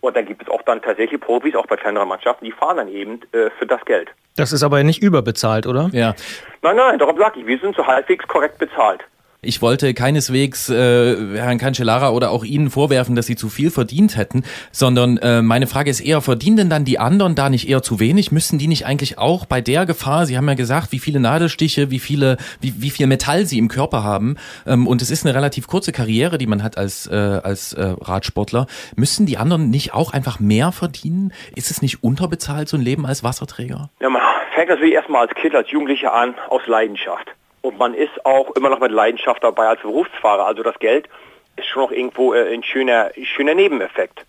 H: Und dann gibt es auch dann tatsächlich Profis, auch bei kleineren Mannschaften, die fahren dann eben äh, für das Geld.
C: Das ist aber nicht überbezahlt, oder?
B: Ja.
H: Nein, nein, darum sage ich, wir sind so halbwegs korrekt bezahlt.
B: Ich wollte keineswegs äh, Herrn Cancellara oder auch Ihnen vorwerfen, dass Sie zu viel verdient hätten, sondern äh, meine Frage ist eher, verdienen denn dann die anderen da nicht eher zu wenig? Müssen die nicht eigentlich auch bei der Gefahr, Sie haben ja gesagt, wie viele Nadelstiche, wie viele, wie, wie viel Metall Sie im Körper haben, ähm, und es ist eine relativ kurze Karriere, die man hat als, äh, als äh, Radsportler, müssen die anderen nicht auch einfach mehr verdienen? Ist es nicht unterbezahlt, so ein Leben als Wasserträger?
H: Ja, man fängt natürlich erstmal als Kind, als Jugendlicher an, aus Leidenschaft. Und man ist auch immer noch mit Leidenschaft dabei als Berufsfahrer. Also das Geld ist schon noch irgendwo äh, ein schöner, schöner Nebeneffekt.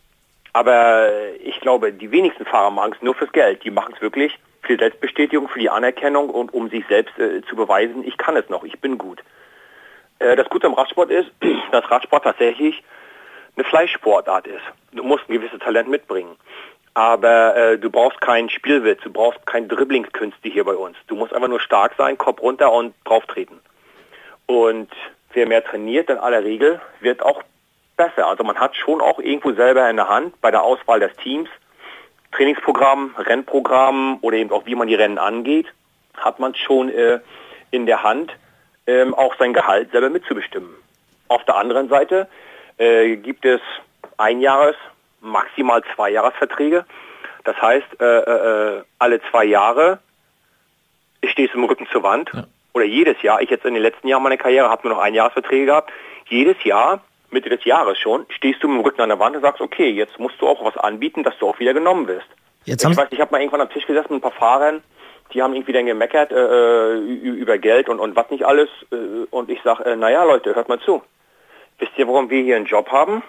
H: Aber ich glaube, die wenigsten Fahrer machen es nur fürs Geld. Die machen es wirklich für die Selbstbestätigung, für die Anerkennung und um sich selbst äh, zu beweisen, ich kann es noch, ich bin gut. Äh, das Gute am Radsport ist, dass Radsport tatsächlich eine Fleischsportart ist. Du musst ein gewisses Talent mitbringen. Aber äh, du brauchst keinen Spielwitz, du brauchst kein Dribblingskünste hier bei uns. Du musst einfach nur stark sein, Kopf runter und drauf treten. Und wer mehr trainiert, in aller Regel wird auch besser. Also man hat schon auch irgendwo selber in der Hand bei der Auswahl des Teams, Trainingsprogramm, Rennprogramm oder eben auch wie man die Rennen angeht, hat man schon äh, in der Hand, ähm, auch sein Gehalt selber mitzubestimmen. Auf der anderen Seite äh, gibt es Einjahres-, maximal zwei Jahresverträge. Das heißt, äh, äh, alle zwei Jahre stehst du im Rücken zur Wand. Ja. Oder jedes Jahr, ich jetzt in den letzten Jahren meiner Karriere habe nur noch Einjahresverträge gehabt, jedes Jahr, Mitte des Jahres schon, stehst du mit dem Rücken an der Wand und sagst, okay, jetzt musst du auch was anbieten, dass du auch wieder genommen wirst. Jetzt ich weiß, ich habe mal irgendwann am Tisch gesessen mit ein paar Fahrern, die haben irgendwie dann gemeckert äh, äh über Geld und, und was nicht alles. Äh, und ich sage, äh, naja Leute, hört mal zu. Wisst ihr, warum wir hier einen Job haben?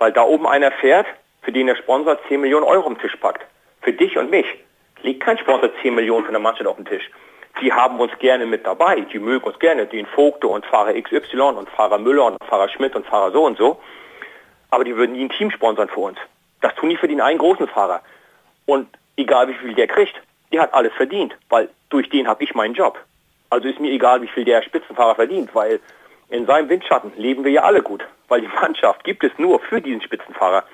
H: Weil da oben einer fährt, für den der Sponsor 10 Millionen Euro den Tisch packt. Für dich und mich liegt kein Sponsor 10 Millionen für eine Mannschaft auf dem Tisch. Die haben uns gerne mit dabei, die mögen uns gerne, den Vogte und Fahrer XY und Fahrer Müller und Fahrer Schmidt und Fahrer so und so. Aber die würden nie ein Team sponsern für uns. Das tun die für den einen großen Fahrer. Und egal wie viel der kriegt, der hat alles verdient, weil durch den habe ich meinen Job. Also ist mir egal, wie viel der Spitzenfahrer verdient, weil in seinem Windschatten leben wir ja alle gut, weil die Mannschaft gibt es nur für diesen Spitzenfahrer.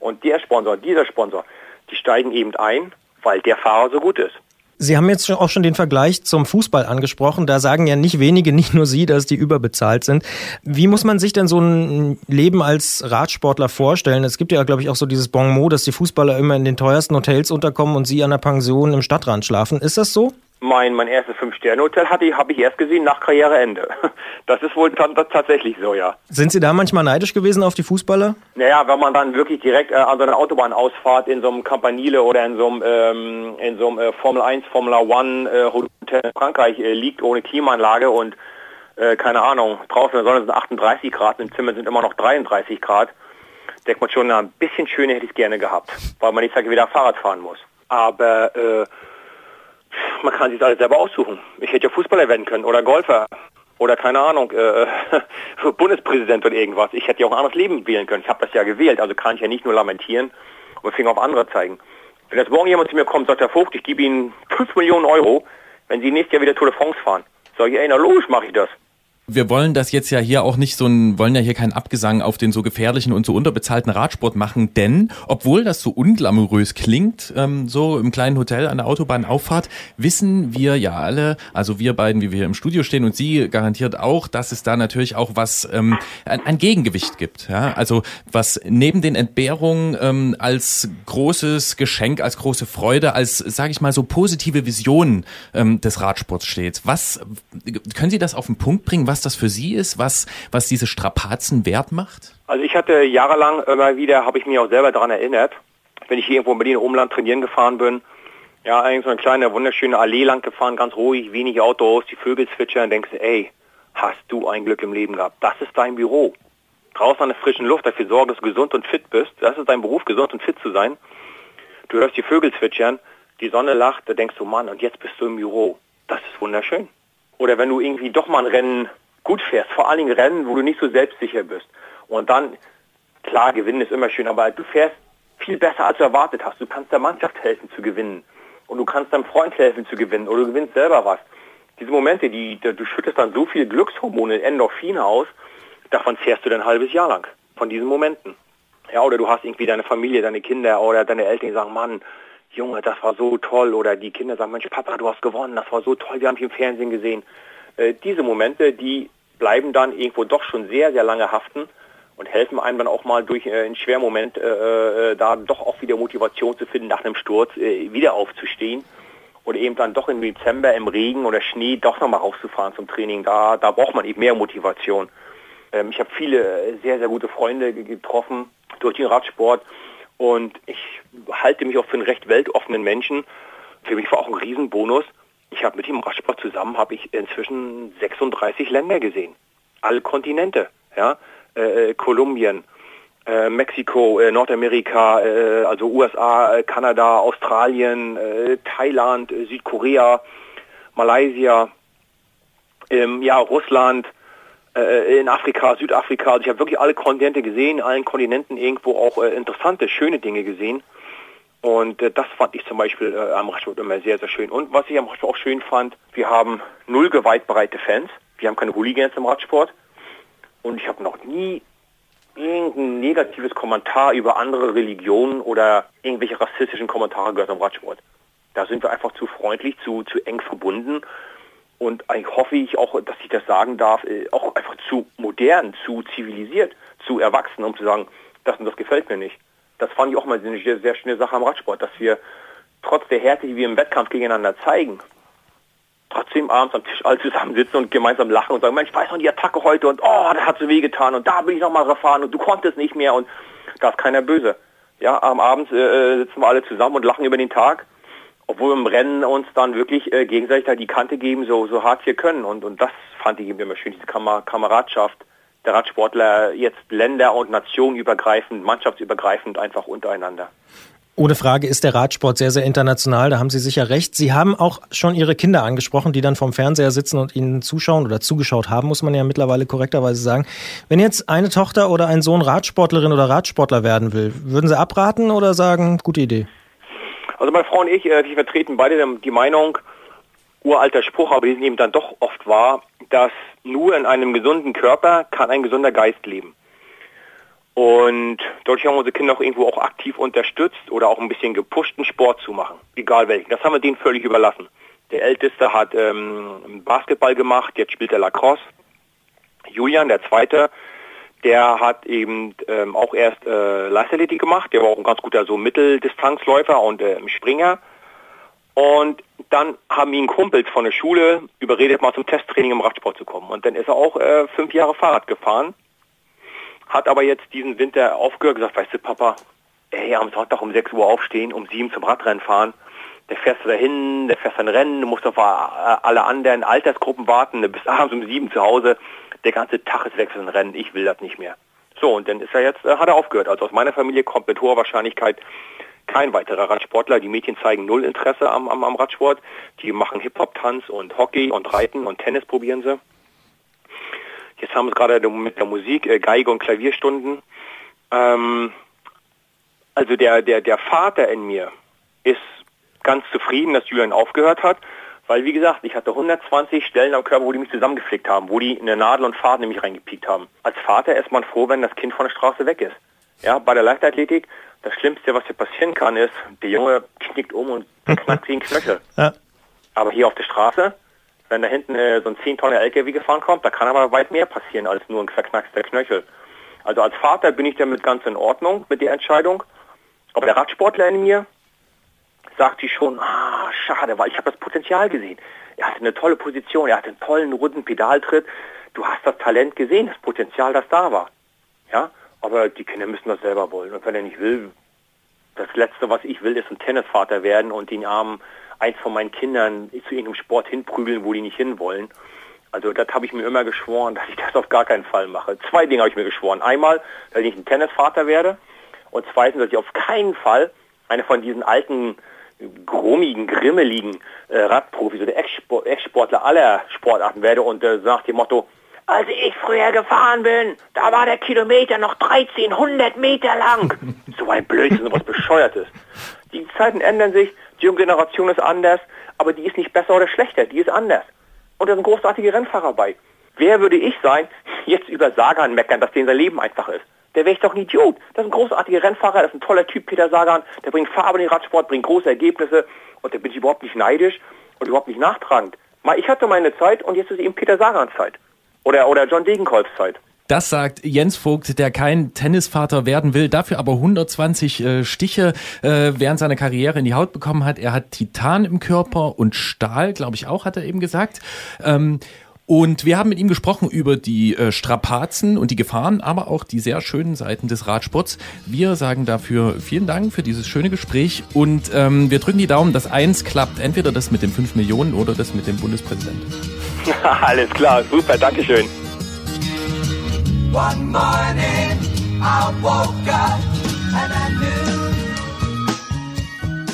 H: Und der Sponsor, dieser Sponsor, die steigen eben ein, weil der Fahrer so gut ist.
C: Sie haben jetzt auch schon den Vergleich zum Fußball angesprochen. Da sagen ja nicht wenige, nicht nur Sie, dass die überbezahlt sind. Wie muss man sich denn so ein Leben als Radsportler vorstellen? Es gibt ja, glaube ich, auch so dieses Bon mot, dass die Fußballer immer in den teuersten Hotels unterkommen und Sie an der Pension im Stadtrand schlafen. Ist das so?
H: Mein, mein erstes Fünf-Sterne-Hotel hatte habe ich erst gesehen nach Karriereende. Das ist wohl tatsächlich so, ja.
C: Sind Sie da manchmal neidisch gewesen auf die Fußballer?
H: Naja, wenn man dann wirklich direkt äh, an so einer Autobahnausfahrt in so einem Campanile oder in so einem, ähm, in so einem äh, Formel 1, Formel 1 äh, Hotel in Frankreich äh, liegt ohne Klimaanlage und äh, keine Ahnung, draußen in der Sonne sind 38 Grad, im Zimmer sind immer noch 33 Grad, denkt man schon, na, ein bisschen schöner hätte ich es gerne gehabt, weil man nicht wieder Fahrrad fahren muss. Aber äh, man kann sich alles selber aussuchen. Ich hätte ja Fußballer werden können oder Golfer oder keine Ahnung, äh, Bundespräsident oder irgendwas. Ich hätte ja auch ein anderes Leben wählen können. Ich habe das ja gewählt, also kann ich ja nicht nur lamentieren und Finger auf andere zeigen. Wenn jetzt morgen jemand zu mir kommt, sagt Herr Vogt, ich gebe Ihnen 5 Millionen Euro, wenn Sie nächstes Jahr wieder Tour de France fahren. Sag ich, ey, na logisch mache ich das
B: wir wollen das jetzt ja hier auch nicht so ein, wollen ja hier keinen Abgesang auf den so gefährlichen und so unterbezahlten Radsport machen, denn obwohl das so unglamourös klingt, ähm, so im kleinen Hotel an der Autobahnauffahrt, wissen wir ja alle, also wir beiden, wie wir hier im Studio stehen und Sie garantiert auch, dass es da natürlich auch was, ähm, ein, ein Gegengewicht gibt. Ja? Also was neben den Entbehrungen ähm, als großes Geschenk, als große Freude, als, sage ich mal, so positive Vision ähm, des Radsports steht. Was können Sie das auf den Punkt bringen? Was das für Sie ist, was, was diese Strapazen wert macht?
H: Also ich hatte jahrelang immer wieder, habe ich mich auch selber daran erinnert, wenn ich hier irgendwo in Berlin Umland trainieren gefahren bin, ja, eigentlich so eine kleine, wunderschöne Allee lang gefahren, ganz ruhig, wenige Autos, die Vögel zwitschern, denkst du, ey, hast du ein Glück im Leben gehabt. Das ist dein Büro. Draußen an der frischen Luft, dafür sorgen, dass du gesund und fit bist. Das ist dein Beruf, gesund und fit zu sein. Du hörst die Vögel zwitschern, die Sonne lacht, da denkst du, Mann, und jetzt bist du im Büro. Das ist wunderschön. Oder wenn du irgendwie doch mal ein Rennen gut fährst, vor allen Dingen Rennen, wo du nicht so selbstsicher bist. Und dann, klar, gewinnen ist immer schön, aber du fährst viel besser, als du erwartet hast. Du kannst der Mannschaft helfen zu gewinnen. Und du kannst deinem Freund helfen zu gewinnen. Oder du gewinnst selber was. Diese Momente, die, du schüttest dann so viel Glückshormone, Endorphine aus, davon fährst du dann ein halbes Jahr lang. Von diesen Momenten. Ja, oder du hast irgendwie deine Familie, deine Kinder oder deine Eltern, die sagen, Mann, Junge, das war so toll. Oder die Kinder sagen, Mensch, Papa, du hast gewonnen, das war so toll, wir haben dich im Fernsehen gesehen. Äh, diese Momente, die bleiben dann irgendwo doch schon sehr, sehr lange haften und helfen einem dann auch mal durch äh, einen Schwermoment äh, äh, da doch auch wieder Motivation zu finden, nach einem Sturz äh, wieder aufzustehen oder eben dann doch im Dezember im Regen oder Schnee doch nochmal rauszufahren zum Training. Da, da braucht man eben mehr Motivation. Ähm, ich habe viele sehr, sehr gute Freunde getroffen durch den Radsport und ich halte mich auch für einen recht weltoffenen Menschen. Für mich war auch ein Riesenbonus, ich habe mit dem Radsport zusammen habe ich inzwischen 36 Länder gesehen, alle Kontinente, ja, äh, äh, Kolumbien, äh, Mexiko, äh, Nordamerika, äh, also USA, äh, Kanada, Australien, Thailand, Südkorea, Malaysia, ähm, ja Russland, in Afrika, Südafrika. Also ich habe wirklich alle Kontinente gesehen, allen Kontinenten irgendwo auch interessante, schöne Dinge gesehen. Und äh, das fand ich zum Beispiel äh, am Radsport immer sehr, sehr schön. Und was ich am Radsport auch schön fand, wir haben null gewaltbereite Fans. Wir haben keine Hooligans im Radsport. Und ich habe noch nie irgendein negatives Kommentar über andere Religionen oder irgendwelche rassistischen Kommentare gehört am Radsport. Da sind wir einfach zu freundlich, zu, zu eng verbunden. Und eigentlich hoffe ich auch, dass ich das sagen darf, äh, auch einfach zu modern, zu zivilisiert, zu erwachsen, um zu sagen, das und das gefällt mir nicht das fand ich auch mal eine sehr, sehr schöne Sache am Radsport, dass wir trotz der Härte, die wir im Wettkampf gegeneinander zeigen, trotzdem abends am Tisch alle zusammen sitzen und gemeinsam lachen und sagen, Mensch, ich weiß noch die Attacke heute und oh, das hat so weh getan und da bin ich nochmal gefahren und du konntest nicht mehr und da ist keiner böse. Ja, am Abend äh, sitzen wir alle zusammen und lachen über den Tag, obwohl wir im Rennen uns dann wirklich äh, gegenseitig da die Kante geben, so, so hart wir können und, und das fand ich immer schön, diese Kamer Kameradschaft der Radsportler jetzt länder- und nationenübergreifend, mannschaftsübergreifend einfach untereinander.
C: Ohne Frage ist der Radsport sehr, sehr international, da haben Sie sicher recht. Sie haben auch schon Ihre Kinder angesprochen, die dann vorm Fernseher sitzen und Ihnen zuschauen oder zugeschaut haben, muss man ja mittlerweile korrekterweise sagen. Wenn jetzt eine Tochter oder ein Sohn Radsportlerin oder Radsportler werden will, würden Sie abraten oder sagen, gute Idee?
H: Also meine Frau und ich, äh, wir vertreten beide die Meinung, uralter Spruch, aber diesen eben dann doch oft wahr, dass nur in einem gesunden Körper kann ein gesunder Geist leben. Und dadurch haben unsere Kinder auch irgendwo auch aktiv unterstützt oder auch ein bisschen gepushten Sport zu machen, egal welchen. Das haben wir denen völlig überlassen. Der Älteste hat ähm, Basketball gemacht, jetzt spielt er Lacrosse. Julian, der Zweite, der hat eben ähm, auch erst äh, Leichtathletik gemacht, der war auch ein ganz guter so Mitteldistanzläufer und äh, Springer. Und dann haben ihn Kumpels von der Schule überredet, mal zum Testtraining im Radsport zu kommen. Und dann ist er auch äh, fünf Jahre Fahrrad gefahren, hat aber jetzt diesen Winter aufgehört, gesagt, weißt du, Papa, ey, am Sonntag um 6 Uhr aufstehen, um 7 zum Radrennen fahren, der fährst du dahin, der fährst ein Rennen, du musst auf alle anderen Altersgruppen warten, du bist abends um 7 zu Hause, der ganze Tag ist weg für ein Rennen, ich will das nicht mehr. So, und dann ist er jetzt, äh, hat er aufgehört. Also aus meiner Familie kommt mit hoher Wahrscheinlichkeit kein weiterer Radsportler. Die Mädchen zeigen null Interesse am, am, am Radsport. Die machen Hip-Hop-Tanz und Hockey und Reiten und Tennis probieren sie. Jetzt haben sie gerade mit der Musik äh, Geige und Klavierstunden. Ähm, also der, der, der Vater in mir ist ganz zufrieden, dass Julian aufgehört hat. Weil, wie gesagt, ich hatte 120 Stellen am Körper, wo die mich zusammengeflickt haben, wo die eine Nadel und Faden in mich reingepiekt haben. Als Vater ist man froh, wenn das Kind von der Straße weg ist. Ja, bei der Leichtathletik, das Schlimmste, was hier passieren kann, ist, der Junge knickt um und knackt wie ein Knöchel. Ja. Aber hier auf der Straße, wenn da hinten äh, so ein 10 Tonnen LKW gefahren kommt, da kann aber weit mehr passieren als nur ein verknackster Knöchel. Also als Vater bin ich damit ganz in Ordnung mit der Entscheidung. Aber der Radsportler in mir sagt sie schon, ah, schade, weil ich habe das Potenzial gesehen. Er hatte eine tolle Position, er hatte einen tollen, runden Pedaltritt. Du hast das Talent gesehen, das Potenzial, das da war. Ja, aber die Kinder müssen das selber wollen. Und wenn er nicht will, das Letzte, was ich will, ist ein Tennisvater werden und den Armen eins von meinen Kindern zu irgendeinem Sport hinprügeln, wo die nicht hinwollen. Also das habe ich mir immer geschworen, dass ich das auf gar keinen Fall mache. Zwei Dinge habe ich mir geschworen. Einmal, dass ich ein Tennisvater werde und zweitens, dass ich auf keinen Fall eine von diesen alten, grummigen, grimmeligen äh, Radprofis oder Ex-Sportler aller Sportarten werde und äh, nach dem Motto, als ich früher gefahren bin, da war der Kilometer noch 1300 Meter lang. so ein Blödsinn, so was Bescheuertes. Die Zeiten ändern sich, die junge Generation ist anders, aber die ist nicht besser oder schlechter, die ist anders. Und da sind großartige Rennfahrer bei. Wer würde ich sein, jetzt über Sagan meckern, dass denen sein Leben einfach ist? Der wäre ich doch ein Idiot. Das ist ein großartiger Rennfahrer, das ist ein toller Typ, Peter Sagan, der bringt Farbe in den Radsport, bringt große Ergebnisse und da bin ich überhaupt nicht neidisch und überhaupt nicht nachtragend. Ich hatte meine Zeit und jetzt ist eben Peter Sagans Zeit. Oder, oder John Degenkolbs Zeit.
B: Das sagt Jens Vogt, der kein Tennisvater werden will, dafür aber 120 äh, Stiche äh, während seiner Karriere in die Haut bekommen hat. Er hat Titan im Körper und Stahl, glaube ich auch, hat er eben gesagt. Ähm, und wir haben mit ihm gesprochen über die äh, Strapazen und die Gefahren, aber auch die sehr schönen Seiten des Radsports. Wir sagen dafür vielen Dank für dieses schöne Gespräch und ähm, wir drücken die Daumen, dass eins klappt, entweder das mit den 5 Millionen oder das mit dem Bundespräsidenten.
H: Alles klar, super, Dankeschön. One morning I woke up
C: and I knew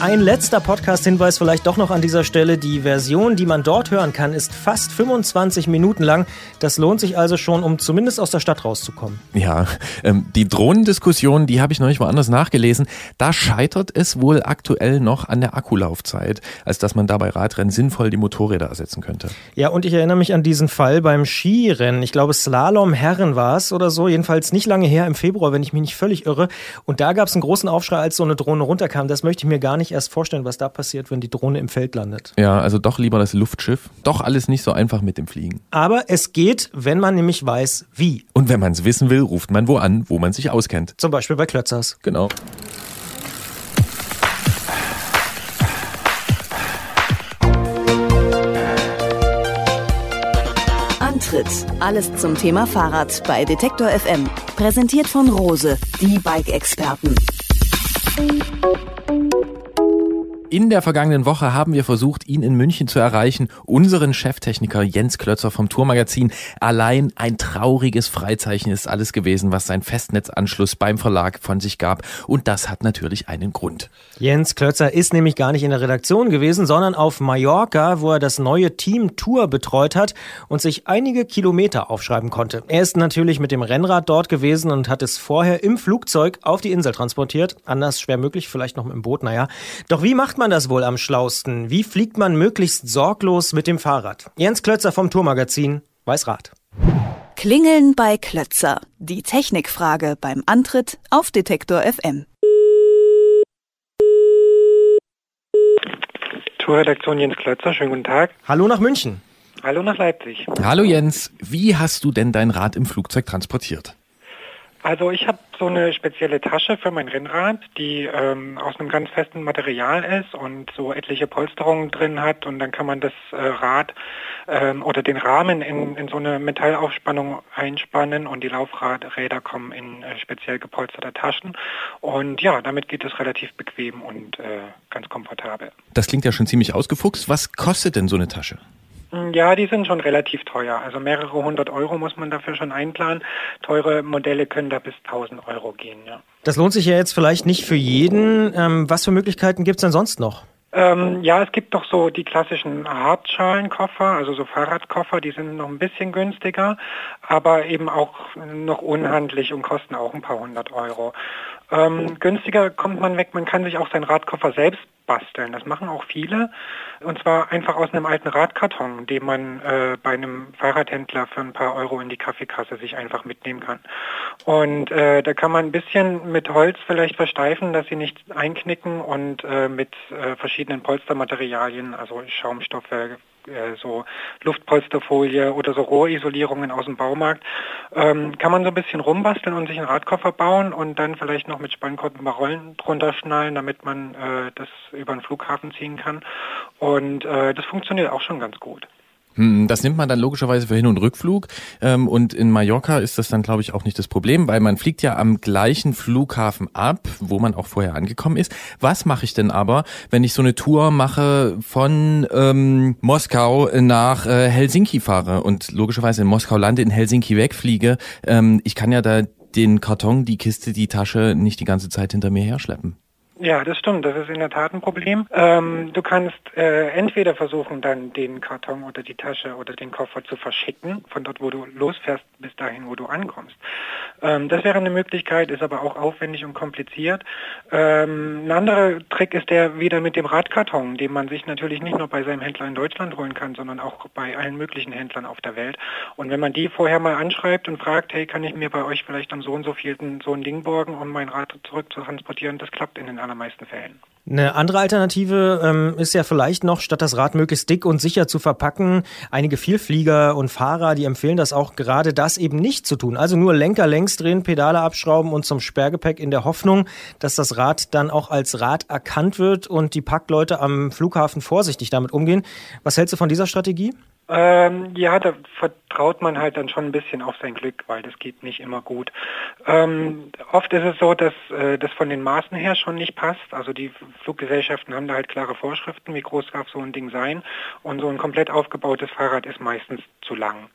C: ein letzter Podcast-Hinweis vielleicht doch noch an dieser Stelle. Die Version, die man dort hören kann, ist fast 25 Minuten lang. Das lohnt sich also schon, um zumindest aus der Stadt rauszukommen.
B: Ja, ähm, die Drohnendiskussion, die habe ich noch nicht woanders nachgelesen. Da scheitert es wohl aktuell noch an der Akkulaufzeit, als dass man da bei Radrennen sinnvoll die Motorräder ersetzen könnte.
C: Ja, und ich erinnere mich an diesen Fall beim Skirennen. Ich glaube, Slalom Herren war es oder so. Jedenfalls nicht lange her im Februar, wenn ich mich nicht völlig irre. Und da gab es einen großen Aufschrei, als so eine Drohne runterkam. Das möchte ich mir gar nicht nicht erst vorstellen, was da passiert, wenn die Drohne im Feld landet.
B: Ja, also doch lieber das Luftschiff. Doch alles nicht so einfach mit dem Fliegen.
C: Aber es geht, wenn man nämlich weiß, wie.
B: Und wenn man es wissen will, ruft man wo an, wo man sich auskennt.
C: Zum Beispiel bei Klötzers.
B: Genau.
A: Antritt. Alles zum Thema Fahrrad bei Detektor FM. Präsentiert von Rose, die Bike-Experten.
B: In der vergangenen Woche haben wir versucht, ihn in München zu erreichen, unseren Cheftechniker Jens Klötzer vom Tourmagazin. Allein ein trauriges Freizeichen ist alles gewesen, was sein Festnetzanschluss beim Verlag von sich gab. Und das hat natürlich einen Grund.
C: Jens Klötzer ist nämlich gar nicht in der Redaktion gewesen, sondern auf Mallorca, wo er das neue Team Tour betreut hat und sich einige Kilometer aufschreiben konnte. Er ist natürlich mit dem Rennrad dort gewesen und hat es vorher im Flugzeug auf die Insel transportiert. Anders schwer möglich, vielleicht noch mit dem Boot, naja. Doch wie macht macht man das wohl am schlausten? Wie fliegt man möglichst sorglos mit dem Fahrrad? Jens Klötzer vom Tourmagazin weiß Rat.
A: Klingeln bei Klötzer. Die Technikfrage beim Antritt auf Detektor FM.
I: Tourredaktion Jens Klötzer, schönen guten Tag.
C: Hallo nach München.
I: Hallo nach Leipzig.
B: Hallo Jens, wie hast du denn dein Rad im Flugzeug transportiert?
I: Also ich habe so eine spezielle Tasche für mein Rennrad, die ähm, aus einem ganz festen Material ist und so etliche Polsterungen drin hat und dann kann man das äh, Rad ähm, oder den Rahmen in, in so eine Metallaufspannung einspannen und die Laufradräder kommen in äh, speziell gepolsterte Taschen und ja, damit geht es relativ bequem und äh, ganz komfortabel.
B: Das klingt ja schon ziemlich ausgefuchst. Was kostet denn so eine Tasche?
I: Ja, die sind schon relativ teuer. Also mehrere hundert Euro muss man dafür schon einplanen. Teure Modelle können da bis 1000 Euro gehen, ja.
C: Das lohnt sich ja jetzt vielleicht nicht für jeden. Ähm, was für Möglichkeiten gibt es denn sonst noch?
I: Ähm, ja, es gibt doch so die klassischen Hartschalenkoffer, also so Fahrradkoffer, die sind noch ein bisschen günstiger, aber eben auch noch unhandlich und kosten auch ein paar hundert Euro. Ähm, günstiger kommt man weg, man kann sich auch seinen Radkoffer selbst basteln. Das machen auch viele. Und zwar einfach aus einem alten Radkarton, den man äh, bei einem Fahrradhändler für ein paar Euro in die Kaffeekasse sich einfach mitnehmen kann. Und äh, da kann man ein bisschen mit Holz vielleicht versteifen, dass sie nicht einknicken und äh, mit äh, verschiedenen Polstermaterialien, also Schaumstoffe, äh, so Luftpolsterfolie oder so Rohrisolierungen aus dem Baumarkt, ähm, kann man so ein bisschen rumbasteln und sich einen Radkoffer bauen und dann vielleicht noch mit Spannkord ein paar Rollen drunter schnallen, damit man äh, das über den Flughafen ziehen kann. Und äh, das funktioniert auch schon ganz gut.
B: Hm, das nimmt man dann logischerweise für Hin- und Rückflug. Ähm, und in Mallorca ist das dann, glaube ich, auch nicht das Problem, weil man fliegt ja am gleichen Flughafen ab, wo man auch vorher angekommen ist. Was mache ich denn aber, wenn ich so eine Tour mache von ähm, Moskau nach äh, Helsinki fahre und logischerweise in Moskau lande, in Helsinki wegfliege? Ähm, ich kann ja da den Karton, die Kiste, die Tasche nicht die ganze Zeit hinter mir herschleppen.
I: Ja, das stimmt. Das ist in der Tat ein Problem. Ähm, du kannst äh, entweder versuchen, dann den Karton oder die Tasche oder den Koffer zu verschicken, von dort, wo du losfährst, bis dahin, wo du ankommst. Ähm, das wäre eine Möglichkeit, ist aber auch aufwendig und kompliziert. Ähm, ein anderer Trick ist der wieder mit dem Radkarton, den man sich natürlich nicht nur bei seinem Händler in Deutschland holen kann, sondern auch bei allen möglichen Händlern auf der Welt. Und wenn man die vorher mal anschreibt und fragt, hey, kann ich mir bei euch vielleicht am so und so vielen so ein Ding borgen, um mein Rad zurück zu transportieren, das klappt in den allermeisten Fällen.
C: Eine andere Alternative ähm, ist ja vielleicht noch, statt das Rad möglichst dick und sicher zu verpacken, einige Vielflieger und Fahrer, die empfehlen das auch gerade, das eben nicht zu tun. Also nur Lenker längs drehen, Pedale abschrauben und zum Sperrgepäck in der Hoffnung, dass das Rad dann auch als Rad erkannt wird und die Packleute am Flughafen vorsichtig damit umgehen. Was hältst du von dieser Strategie?
I: Ähm, ja, da vertraut man halt dann schon ein bisschen auf sein Glück, weil das geht nicht immer gut. Ähm, oft ist es so, dass äh, das von den Maßen her schon nicht passt. Also die Fluggesellschaften haben da halt klare Vorschriften, wie groß darf so ein Ding sein. Und so ein komplett aufgebautes Fahrrad ist meistens zu lang.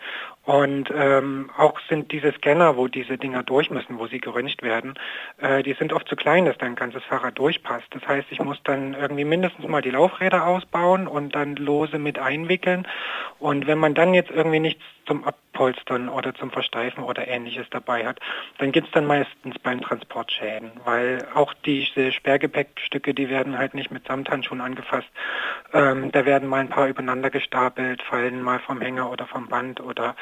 I: Und ähm, auch sind diese Scanner, wo diese Dinger durch müssen, wo sie geröntgt werden, äh, die sind oft zu klein, dass dein ganzes Fahrrad durchpasst. Das heißt, ich muss dann irgendwie mindestens mal die Laufräder ausbauen und dann lose mit einwickeln. Und wenn man dann jetzt irgendwie nichts zum Abpolstern oder zum Versteifen oder ähnliches dabei hat, dann gibt es dann meistens beim Transport Schäden, weil auch diese Sperrgepäckstücke, die werden halt nicht mit Samthandschuhen angefasst. Ähm, da werden mal ein paar übereinander gestapelt, fallen mal vom Hänger oder vom Band oder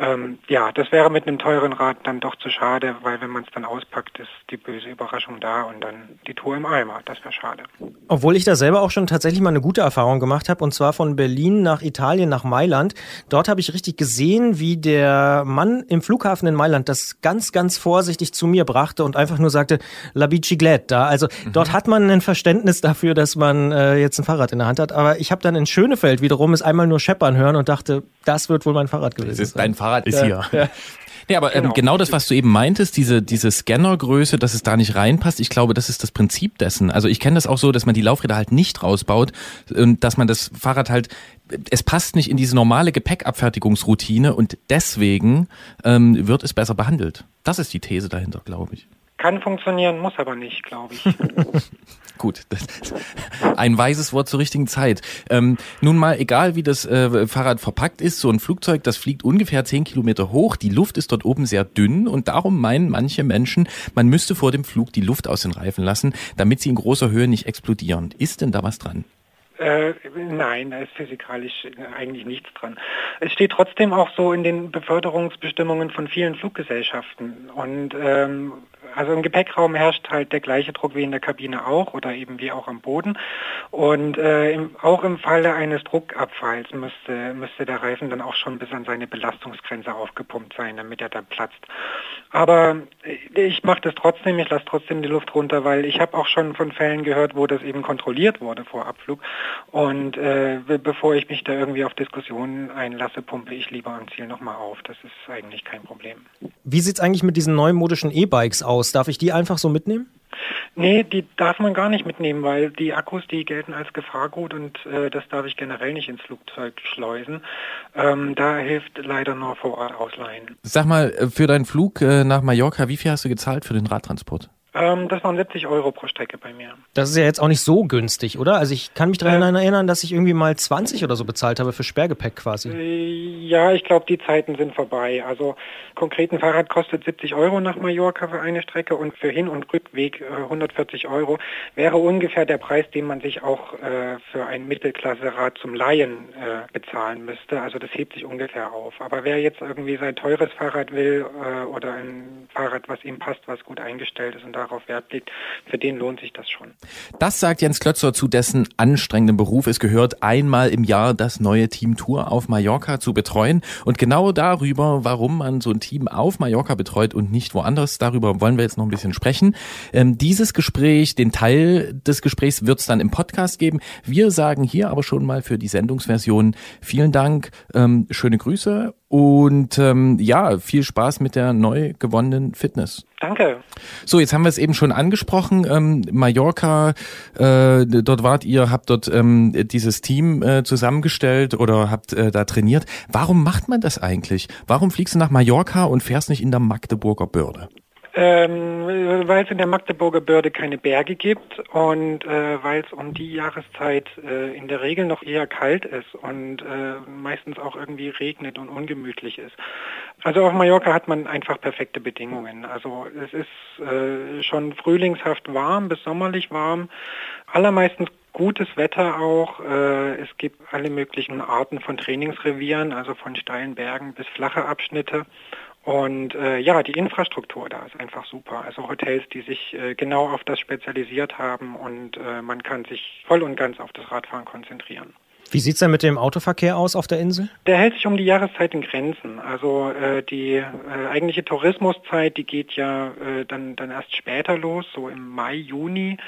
I: ähm, ja, das wäre mit einem teuren Rad dann doch zu schade, weil wenn man es dann auspackt, ist die böse Überraschung da und dann die Tour im Eimer. Das wäre schade.
C: Obwohl ich da selber auch schon tatsächlich mal eine gute Erfahrung gemacht habe und zwar von Berlin nach Italien nach Mailand. Dort habe ich richtig gesehen, wie der Mann im Flughafen in Mailand das ganz, ganz vorsichtig zu mir brachte und einfach nur sagte, la bicicletta. Also mhm. dort hat man ein Verständnis dafür, dass man äh, jetzt ein Fahrrad in der Hand hat. Aber ich habe dann in Schönefeld wiederum es einmal nur scheppern hören und dachte, das wird wohl mein Fahrrad gewesen sein.
B: Dein Fahrrad ist ja, hier. Ja. Nee, aber genau. Ähm, genau das, was du eben meintest, diese, diese Scannergröße, dass es da nicht reinpasst, ich glaube, das ist das Prinzip dessen. Also ich kenne das auch so, dass man die Laufräder halt nicht rausbaut und dass man das Fahrrad halt, es passt nicht in diese normale Gepäckabfertigungsroutine und deswegen ähm, wird es besser behandelt. Das ist die These dahinter, glaube ich.
I: Kann funktionieren, muss aber nicht, glaube ich.
B: Gut, ein weises Wort zur richtigen Zeit. Ähm, nun mal, egal wie das äh, Fahrrad verpackt ist, so ein Flugzeug, das fliegt ungefähr zehn Kilometer hoch. Die Luft ist dort oben sehr dünn und darum meinen manche Menschen, man müsste vor dem Flug die Luft aus den Reifen lassen, damit sie in großer Höhe nicht explodieren. Ist denn da was dran?
I: Äh, nein, da ist physikalisch eigentlich nichts dran. Es steht trotzdem auch so in den Beförderungsbestimmungen von vielen Fluggesellschaften. Und ähm, also im Gepäckraum herrscht halt der gleiche Druck wie in der Kabine auch oder eben wie auch am Boden. Und äh, im, auch im Falle eines Druckabfalls müsste, müsste der Reifen dann auch schon bis an seine Belastungsgrenze aufgepumpt sein, damit er dann platzt. Aber äh, ich mache das trotzdem, ich lasse trotzdem die Luft runter, weil ich habe auch schon von Fällen gehört, wo das eben kontrolliert wurde vor Abflug. Und äh, bevor ich mich da irgendwie auf Diskussionen einlasse, pumpe ich lieber am Ziel nochmal auf. Das ist eigentlich kein Problem.
C: Wie sieht es eigentlich mit diesen neumodischen E-Bikes aus? aus. Darf ich die einfach so mitnehmen?
I: Nee, die darf man gar nicht mitnehmen, weil die Akkus, die gelten als Gefahrgut und äh, das darf ich generell nicht ins Flugzeug schleusen. Ähm, da hilft leider nur vor Ort ausleihen.
B: Sag mal, äh, für deinen Flug äh, nach Mallorca, wie viel hast du gezahlt für den Radtransport?
I: Ähm, das waren 70 Euro pro Strecke bei mir.
C: Das ist ja jetzt auch nicht so günstig, oder? Also ich kann mich daran ähm, erinnern, dass ich irgendwie mal 20 oder so bezahlt habe für Sperrgepäck quasi.
I: Äh, ja, ich glaube, die Zeiten sind vorbei. Also konkret ein Fahrrad kostet 70 Euro nach Mallorca für eine Strecke und für Hin- und Rückweg äh, 140 Euro. Wäre ungefähr der Preis, den man sich auch äh, für ein Mittelklasse-Rad zum Laien äh, bezahlen müsste. Also das hebt sich ungefähr auf. Aber wer jetzt irgendwie sein teures Fahrrad will äh, oder ein Fahrrad, was ihm passt, was gut eingestellt ist und darauf Wert legt, für den lohnt sich das schon.
B: Das sagt Jens Klötzer zu dessen anstrengendem Beruf. Es gehört einmal im Jahr das neue Team Tour auf Mallorca zu betreuen. Und genau darüber, warum man so ein Team auf Mallorca betreut und nicht woanders, darüber wollen wir jetzt noch ein bisschen sprechen. Ähm, dieses Gespräch, den Teil des Gesprächs wird es dann im Podcast geben. Wir sagen hier aber schon mal für die Sendungsversion vielen Dank, ähm, schöne Grüße und ähm, ja, viel Spaß mit der neu gewonnenen Fitness.
I: Danke.
B: So, jetzt haben wir es eben schon angesprochen. Ähm, Mallorca, äh, dort wart ihr, habt dort ähm, dieses Team äh, zusammengestellt oder habt äh, da trainiert. Warum macht man das eigentlich? Warum fliegst du nach Mallorca und fährst nicht in der Magdeburger Börde?
I: Ähm, weil es in der Magdeburger Börde keine Berge gibt und äh, weil es um die Jahreszeit äh, in der Regel noch eher kalt ist und äh, meistens auch irgendwie regnet und ungemütlich ist. Also auf Mallorca hat man einfach perfekte Bedingungen. Also es ist äh, schon frühlingshaft warm bis sommerlich warm, allermeistens gutes Wetter auch. Äh, es gibt alle möglichen Arten von Trainingsrevieren, also von steilen Bergen bis flache Abschnitte. Und äh, ja, die Infrastruktur da ist einfach super. Also Hotels, die sich äh, genau auf das spezialisiert haben und äh, man kann sich voll und ganz auf das Radfahren konzentrieren.
C: Wie sieht es denn mit dem Autoverkehr aus auf der Insel?
I: Der hält sich um die Jahreszeit in Grenzen. Also äh, die äh, eigentliche Tourismuszeit, die geht ja äh, dann, dann erst später los, so im Mai, Juni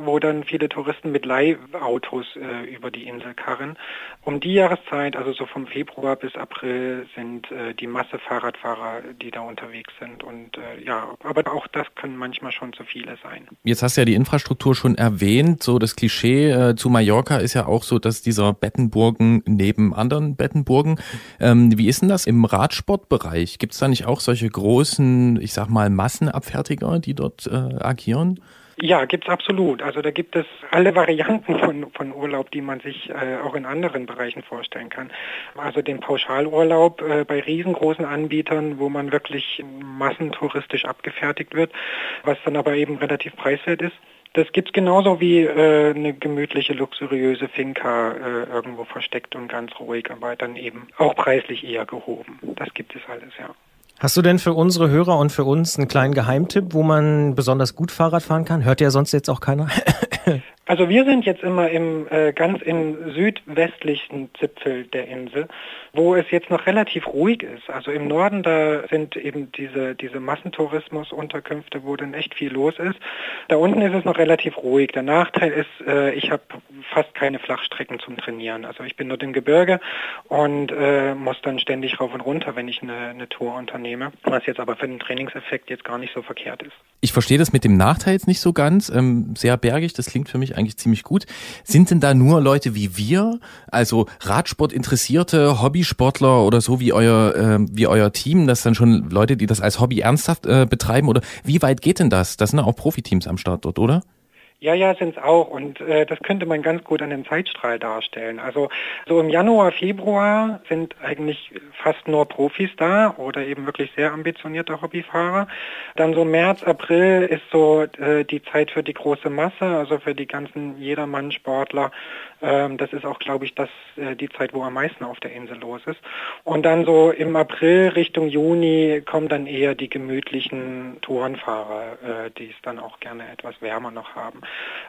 I: wo dann viele Touristen mit Leihautos äh, über die Insel karren. Um die Jahreszeit, also so vom Februar bis April, sind äh, die Masse Fahrradfahrer, die da unterwegs sind. Und äh, ja, aber auch das können manchmal schon zu viele sein.
B: Jetzt hast du ja die Infrastruktur schon erwähnt. So das Klischee äh, zu Mallorca ist ja auch so, dass dieser Bettenburgen neben anderen Bettenburgen. Ähm, wie ist denn das im Radsportbereich? Gibt es da nicht auch solche großen, ich sag mal, Massenabfertiger, die dort äh, agieren?
I: Ja, gibt's absolut. Also da gibt es alle Varianten von, von Urlaub, die man sich äh, auch in anderen Bereichen vorstellen kann. Also den Pauschalurlaub äh, bei riesengroßen Anbietern, wo man wirklich massentouristisch abgefertigt wird, was dann aber eben relativ preiswert ist. Das gibt's genauso wie äh, eine gemütliche, luxuriöse Finca äh, irgendwo versteckt und ganz ruhig, aber dann eben auch preislich eher gehoben. Das gibt es alles, ja.
C: Hast du denn für unsere Hörer und für uns einen kleinen Geheimtipp, wo man besonders gut Fahrrad fahren kann? Hört ja sonst jetzt auch keiner.
I: Also wir sind jetzt immer im äh, ganz im südwestlichen Zipfel der Insel, wo es jetzt noch relativ ruhig ist. Also im Norden da sind eben diese diese Massentourismusunterkünfte, wo dann echt viel los ist. Da unten ist es noch relativ ruhig. Der Nachteil ist, äh, ich habe fast keine Flachstrecken zum Trainieren. Also ich bin dort im Gebirge und äh, muss dann ständig rauf und runter, wenn ich eine, eine Tour unternehme. Was jetzt aber für den Trainingseffekt jetzt gar nicht so verkehrt ist.
B: Ich verstehe das mit dem Nachteil jetzt nicht so ganz. Ähm, sehr bergig, das klingt für mich eigentlich ziemlich gut. Sind denn da nur Leute wie wir, also Radsport-Interessierte, Hobbysportler oder so wie euer, äh, wie euer Team, das dann schon Leute, die das als Hobby ernsthaft äh, betreiben? Oder wie weit geht denn das? Das sind auch Profiteams am Start dort, oder?
I: Ja, ja, sind es auch. Und äh, das könnte man ganz gut an dem Zeitstrahl darstellen. Also so im Januar, Februar sind eigentlich fast nur Profis da oder eben wirklich sehr ambitionierte Hobbyfahrer. Dann so März, April ist so äh, die Zeit für die große Masse, also für die ganzen Jedermann-Sportler. Ähm, das ist auch, glaube ich, das, äh, die Zeit, wo am meisten auf der Insel los ist. Und dann so im April Richtung Juni kommen dann eher die gemütlichen Tourenfahrer, äh, die es dann auch gerne etwas wärmer noch haben.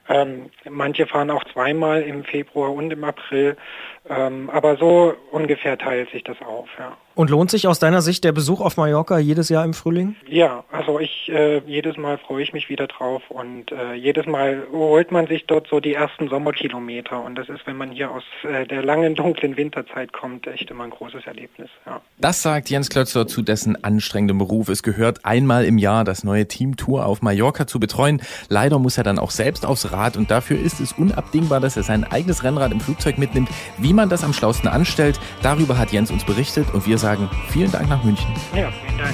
I: Ähm, manche fahren auch zweimal im Februar und im April, ähm, aber so ungefähr teilt sich das auf. Ja.
C: Und lohnt sich aus deiner Sicht der Besuch auf Mallorca jedes Jahr im Frühling?
I: Ja, also ich äh, jedes Mal freue ich mich wieder drauf und äh, jedes Mal holt man sich dort so die ersten Sommerkilometer und das ist, wenn man hier aus äh, der langen dunklen Winterzeit kommt, echt immer ein großes Erlebnis. Ja.
B: Das sagt Jens Klötzler zu dessen anstrengendem Beruf. Es gehört einmal im Jahr das neue Team Tour auf Mallorca zu betreuen. Leider muss er dann auch selbst aufs Rad und dafür ist es unabdingbar, dass er sein eigenes Rennrad im Flugzeug mitnimmt. Wie man das am schlausten anstellt, darüber hat Jens uns berichtet und wir sagen vielen Dank nach München.
I: Ja, vielen Dank.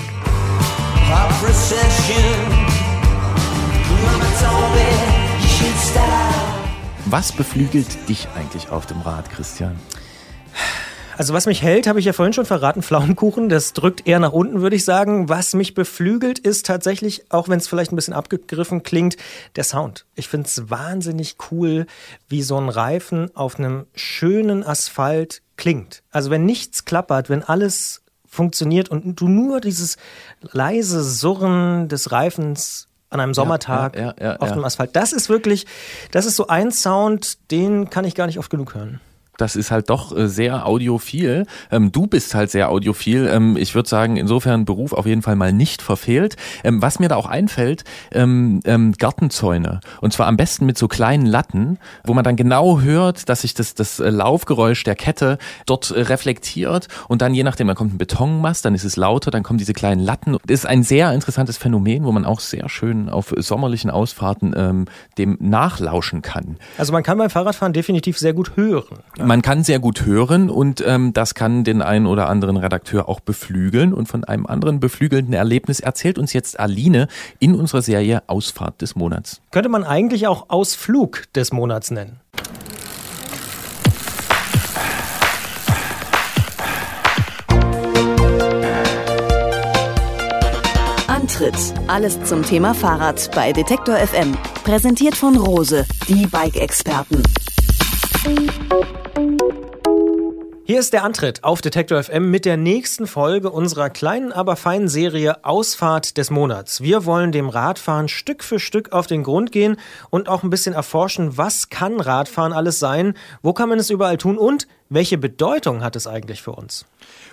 B: Was beflügelt dich eigentlich auf dem Rad, Christian?
C: Also was mich hält, habe ich ja vorhin schon verraten, Pflaumenkuchen, das drückt eher nach unten, würde ich sagen. Was mich beflügelt, ist tatsächlich, auch wenn es vielleicht ein bisschen abgegriffen klingt, der Sound. Ich finde es wahnsinnig cool, wie so ein Reifen auf einem schönen Asphalt klingt. Also wenn nichts klappert, wenn alles funktioniert und du nur dieses leise Surren des Reifens an einem Sommertag
B: ja, ja, ja,
C: auf dem Asphalt, das ist wirklich, das ist so ein Sound, den kann ich gar nicht oft genug hören
B: das ist halt doch äh, sehr audiophil. Ähm, du bist halt sehr audiophil. Ähm, ich würde sagen, insofern Beruf auf jeden Fall mal nicht verfehlt. Ähm, was mir da auch einfällt, Gartenzäune. Und zwar am besten mit so kleinen Latten, wo man dann genau hört, dass sich das, das äh, Laufgeräusch der Kette dort äh, reflektiert und dann je nachdem, dann kommt ein Betonmast, dann ist es lauter, dann kommen diese kleinen Latten. Das ist ein sehr interessantes Phänomen, wo man auch sehr schön auf sommerlichen Ausfahrten ähm, dem nachlauschen kann.
C: Also man kann beim Fahrradfahren definitiv sehr gut hören
B: man kann sehr gut hören und ähm, das kann den einen oder anderen Redakteur auch beflügeln. Und von einem anderen beflügelnden Erlebnis erzählt uns jetzt Aline in unserer Serie Ausfahrt des Monats.
C: Könnte man eigentlich auch Ausflug des Monats nennen?
A: Antritt. Alles zum Thema Fahrrad bei Detektor FM. Präsentiert von Rose, die Bike-Experten.
C: Hier ist der Antritt auf Detektor FM mit der nächsten Folge unserer kleinen, aber feinen Serie Ausfahrt des Monats. Wir wollen dem Radfahren Stück für Stück auf den Grund gehen und auch ein bisschen erforschen, was kann Radfahren alles sein, wo kann man es überall tun und welche Bedeutung hat es eigentlich für uns?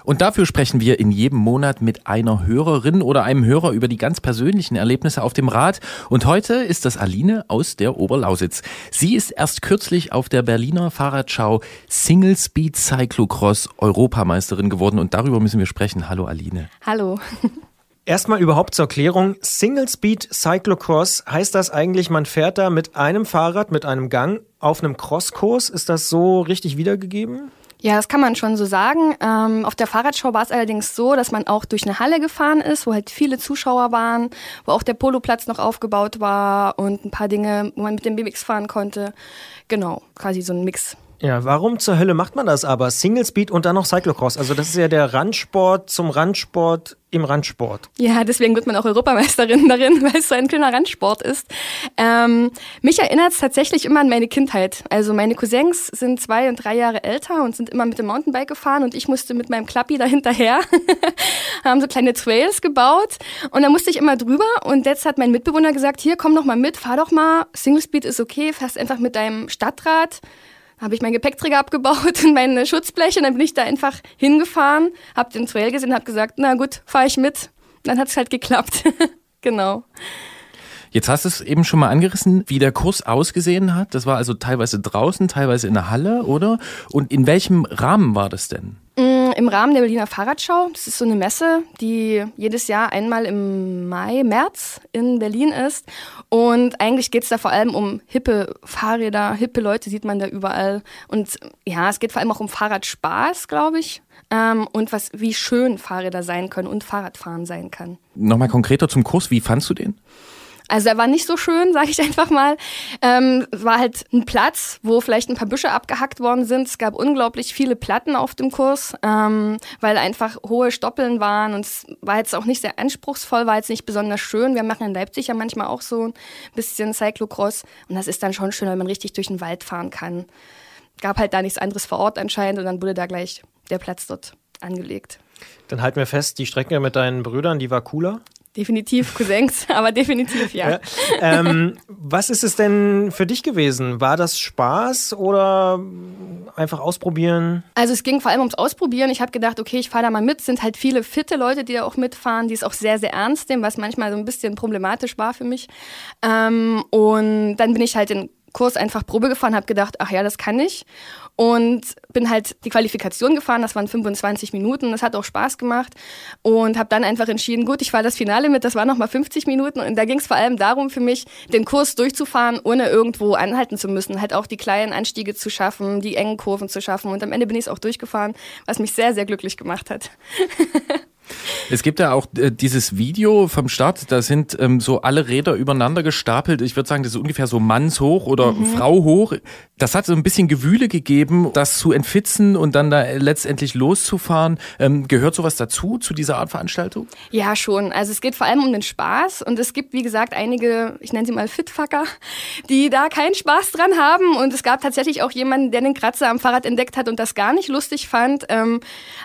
B: Und dafür sprechen wir in jedem Monat mit einer Hörerin oder einem Hörer über die ganz persönlichen Erlebnisse auf dem Rad. Und heute ist das Aline aus der Oberlausitz. Sie ist erst kürzlich auf der Berliner Fahrradschau Single Speed Cyclocross Europameisterin geworden und darüber müssen wir sprechen. Hallo Aline.
J: Hallo.
C: Erstmal überhaupt zur Klärung. Single Speed Cyclocross heißt das eigentlich, man fährt da mit einem Fahrrad, mit einem Gang auf einem Crosskurs. Ist das so richtig wiedergegeben?
J: Ja, das kann man schon so sagen. Ähm, auf der Fahrradschau war es allerdings so, dass man auch durch eine Halle gefahren ist, wo halt viele Zuschauer waren, wo auch der Poloplatz noch aufgebaut war und ein paar Dinge, wo man mit dem BMX fahren konnte. Genau, quasi so ein Mix.
C: Ja, warum zur Hölle macht man das aber? Single Speed und dann noch Cyclocross. Also das ist ja der Randsport zum Randsport im Randsport.
J: Ja, deswegen wird man auch Europameisterin darin, weil es so ein kleiner Randsport ist. Ähm, mich erinnert es tatsächlich immer an meine Kindheit. Also meine Cousins sind zwei und drei Jahre älter und sind immer mit dem Mountainbike gefahren und ich musste mit meinem Klappi dahinterher, haben so kleine Trails gebaut und da musste ich immer drüber und jetzt hat mein Mitbewohner gesagt, hier komm doch mal mit, fahr doch mal, Single Speed ist okay, fährst einfach mit deinem Stadtrad habe ich meinen Gepäckträger abgebaut und meine Schutzbleche und dann bin ich da einfach hingefahren, habe den Trail gesehen, habe gesagt, na gut, fahre ich mit. Dann hat es halt geklappt. genau.
B: Jetzt hast du es eben schon mal angerissen, wie der Kurs ausgesehen hat. Das war also teilweise draußen, teilweise in der Halle, oder? Und in welchem Rahmen war das denn?
J: Mm, im Rahmen der Berliner Fahrradschau. Das ist so eine Messe, die jedes Jahr einmal im Mai, März in Berlin ist. Und eigentlich geht es da vor allem um hippe Fahrräder, hippe Leute sieht man da überall. Und ja, es geht vor allem auch um Fahrradspaß, glaube ich. Ähm, und was, wie schön Fahrräder sein können und Fahrradfahren sein kann.
B: Nochmal konkreter zum Kurs, wie fandst du den?
J: Also er war nicht so schön, sage ich einfach mal. Ähm, war halt ein Platz, wo vielleicht ein paar Büsche abgehackt worden sind. Es gab unglaublich viele Platten auf dem Kurs, ähm, weil einfach hohe Stoppeln waren und es war jetzt auch nicht sehr anspruchsvoll, war jetzt nicht besonders schön. Wir machen in Leipzig ja manchmal auch so ein bisschen Cyclocross und das ist dann schon schön, wenn man richtig durch den Wald fahren kann. Gab halt da nichts anderes vor Ort anscheinend und dann wurde da gleich der Platz dort angelegt.
C: Dann halten wir fest, die Strecke mit deinen Brüdern, die war cooler?
J: Definitiv Cousins, aber definitiv ja. ja.
C: Ähm, was ist es denn für dich gewesen? War das Spaß oder einfach ausprobieren?
J: Also es ging vor allem ums Ausprobieren. Ich habe gedacht, okay, ich fahre da mal mit. Es sind halt viele fitte Leute, die da auch mitfahren, die es auch sehr, sehr ernst nehmen, was manchmal so ein bisschen problematisch war für mich. Ähm, und dann bin ich halt in Kurs einfach Probe gefahren, habe gedacht, ach ja, das kann ich. Und bin halt die Qualifikation gefahren, das waren 25 Minuten, das hat auch Spaß gemacht. Und habe dann einfach entschieden, gut, ich fahre das Finale mit, das waren nochmal 50 Minuten. Und da ging es vor allem darum für mich, den Kurs durchzufahren, ohne irgendwo anhalten zu müssen. Halt auch die kleinen Anstiege zu schaffen, die engen Kurven zu schaffen. Und am Ende bin ich es auch durchgefahren, was mich sehr, sehr glücklich gemacht hat.
B: Es gibt ja auch äh, dieses Video vom Start, da sind ähm, so alle Räder übereinander gestapelt. Ich würde sagen, das ist ungefähr so mannshoch oder mhm. Frau hoch. Das hat so ein bisschen Gewühle gegeben, das zu entfitzen und dann da letztendlich loszufahren. Ähm, gehört sowas dazu, zu dieser Art Veranstaltung?
J: Ja, schon. Also es geht vor allem um den Spaß und es gibt, wie gesagt, einige, ich nenne sie mal Fitfucker, die da keinen Spaß dran haben und es gab tatsächlich auch jemanden, der den Kratzer am Fahrrad entdeckt hat und das gar nicht lustig fand. Ähm,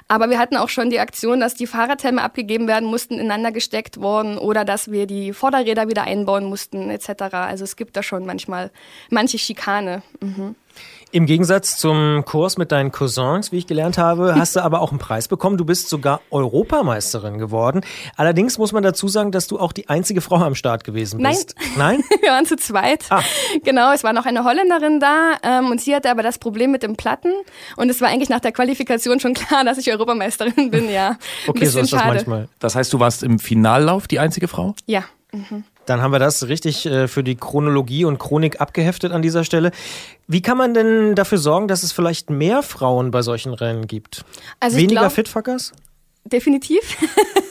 J: aber wir hatten auch schon die Aktion, dass die Fahrradhelme abgegeben werden mussten, ineinander gesteckt worden oder dass wir die Vorderräder wieder einbauen mussten etc. Also es gibt da schon manchmal manche Schikane. Mhm.
C: Im Gegensatz zum Kurs mit deinen Cousins, wie ich gelernt habe, hast du aber auch einen Preis bekommen. Du bist sogar Europameisterin geworden. Allerdings muss man dazu sagen, dass du auch die einzige Frau am Start gewesen bist.
J: Nein. Nein? Wir waren zu zweit. Ah. Genau, es war noch eine Holländerin da ähm, und sie hatte aber das Problem mit dem Platten. Und es war eigentlich nach der Qualifikation schon klar, dass ich Europameisterin bin, ja.
C: okay, so ist schade. das manchmal.
B: Das heißt, du warst im Finallauf die einzige Frau?
J: Ja. Mhm.
C: Dann haben wir das richtig äh, für die Chronologie und Chronik abgeheftet an dieser Stelle. Wie kann man denn dafür sorgen, dass es vielleicht mehr Frauen bei solchen Rennen gibt? Also Weniger glaub, Fitfuckers?
J: Definitiv.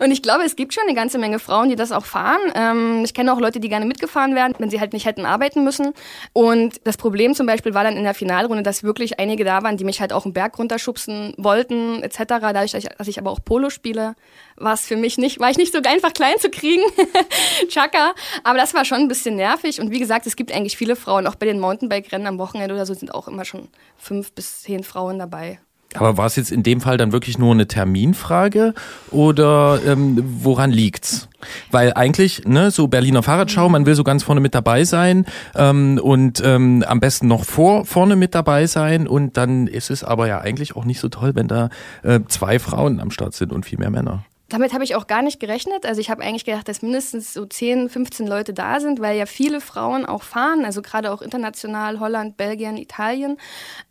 J: und ich glaube, es gibt schon eine ganze Menge Frauen, die das auch fahren. Ähm, ich kenne auch Leute, die gerne mitgefahren wären, wenn sie halt nicht hätten arbeiten müssen. Und das Problem zum Beispiel war dann in der Finalrunde, dass wirklich einige da waren, die mich halt auch einen Berg runterschubsen wollten, etc. Dadurch, dass ich aber auch Polo spiele, war es für mich nicht, war ich nicht so einfach klein zu kriegen. Chaka. Aber das war schon ein bisschen nervig. Und wie gesagt, es gibt eigentlich viele Frauen. Auch bei den Mountainbike-Rennen am Wochenende oder so sind auch immer schon fünf bis zehn Frauen dabei.
B: Aber war es jetzt in dem Fall dann wirklich nur eine Terminfrage oder ähm, woran liegt's? Weil eigentlich, ne, so Berliner Fahrradschau, man will so ganz vorne mit dabei sein ähm, und ähm, am besten noch vor vorne mit dabei sein und dann ist es aber ja eigentlich auch nicht so toll, wenn da äh, zwei Frauen am Start sind und viel mehr Männer.
J: Damit habe ich auch gar nicht gerechnet. Also ich habe eigentlich gedacht, dass mindestens so 10, 15 Leute da sind, weil ja viele Frauen auch fahren, also gerade auch international, Holland, Belgien, Italien.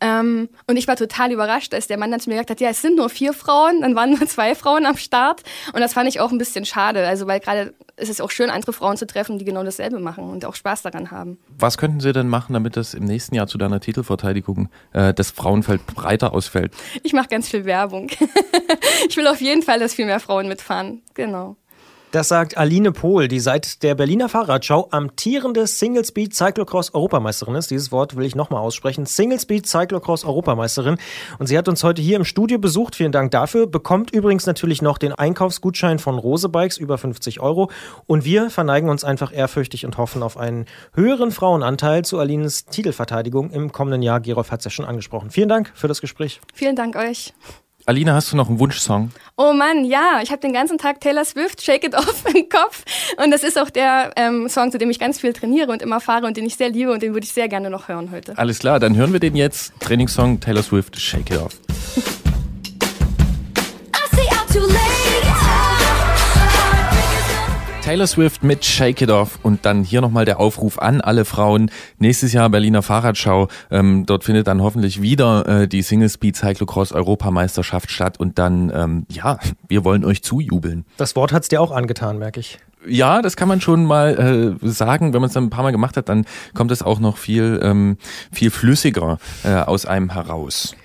J: Ähm, und ich war total überrascht, als der Mann dann zu mir gesagt hat, ja, es sind nur vier Frauen, dann waren nur zwei Frauen am Start. Und das fand ich auch ein bisschen schade, also weil gerade ist es auch schön, andere Frauen zu treffen, die genau dasselbe machen und auch Spaß daran haben.
B: Was könnten Sie denn machen, damit das im nächsten Jahr zu deiner Titelverteidigung äh, das Frauenfeld breiter ausfällt?
J: Ich mache ganz viel Werbung. ich will auf jeden Fall, dass viel mehr Frauen mitfahren. Genau.
C: Das sagt Aline Pohl, die seit der Berliner Fahrradschau amtierende Single Speed Cyclocross Europameisterin ist. Dieses Wort will ich nochmal aussprechen. Single Speed Cyclocross Europameisterin. Und sie hat uns heute hier im Studio besucht. Vielen Dank dafür. Bekommt übrigens natürlich noch den Einkaufsgutschein von Rose Bikes über 50 Euro. Und wir verneigen uns einfach ehrfürchtig und hoffen auf einen höheren Frauenanteil zu Alines Titelverteidigung im kommenden Jahr. Gerolf hat es ja schon angesprochen. Vielen Dank für das Gespräch.
J: Vielen Dank euch.
B: Alina, hast du noch einen Wunschsong?
J: Oh Mann, ja. Ich habe den ganzen Tag Taylor Swift, Shake It Off im Kopf. Und das ist auch der ähm, Song, zu dem ich ganz viel trainiere und immer fahre und den ich sehr liebe und den würde ich sehr gerne noch hören heute.
B: Alles klar, dann hören wir den jetzt. Trainingssong Taylor Swift, Shake It Off. Taylor Swift mit Shake It Off und dann hier nochmal der Aufruf an alle Frauen. Nächstes Jahr Berliner Fahrradschau. Ähm, dort findet dann hoffentlich wieder äh, die Single Speed Cyclocross Europameisterschaft statt und dann, ähm, ja, wir wollen euch zujubeln.
C: Das Wort hat's dir auch angetan, merke ich.
B: Ja, das kann man schon mal äh, sagen. Wenn man es dann ein paar Mal gemacht hat, dann kommt es auch noch viel, ähm, viel flüssiger äh, aus einem heraus.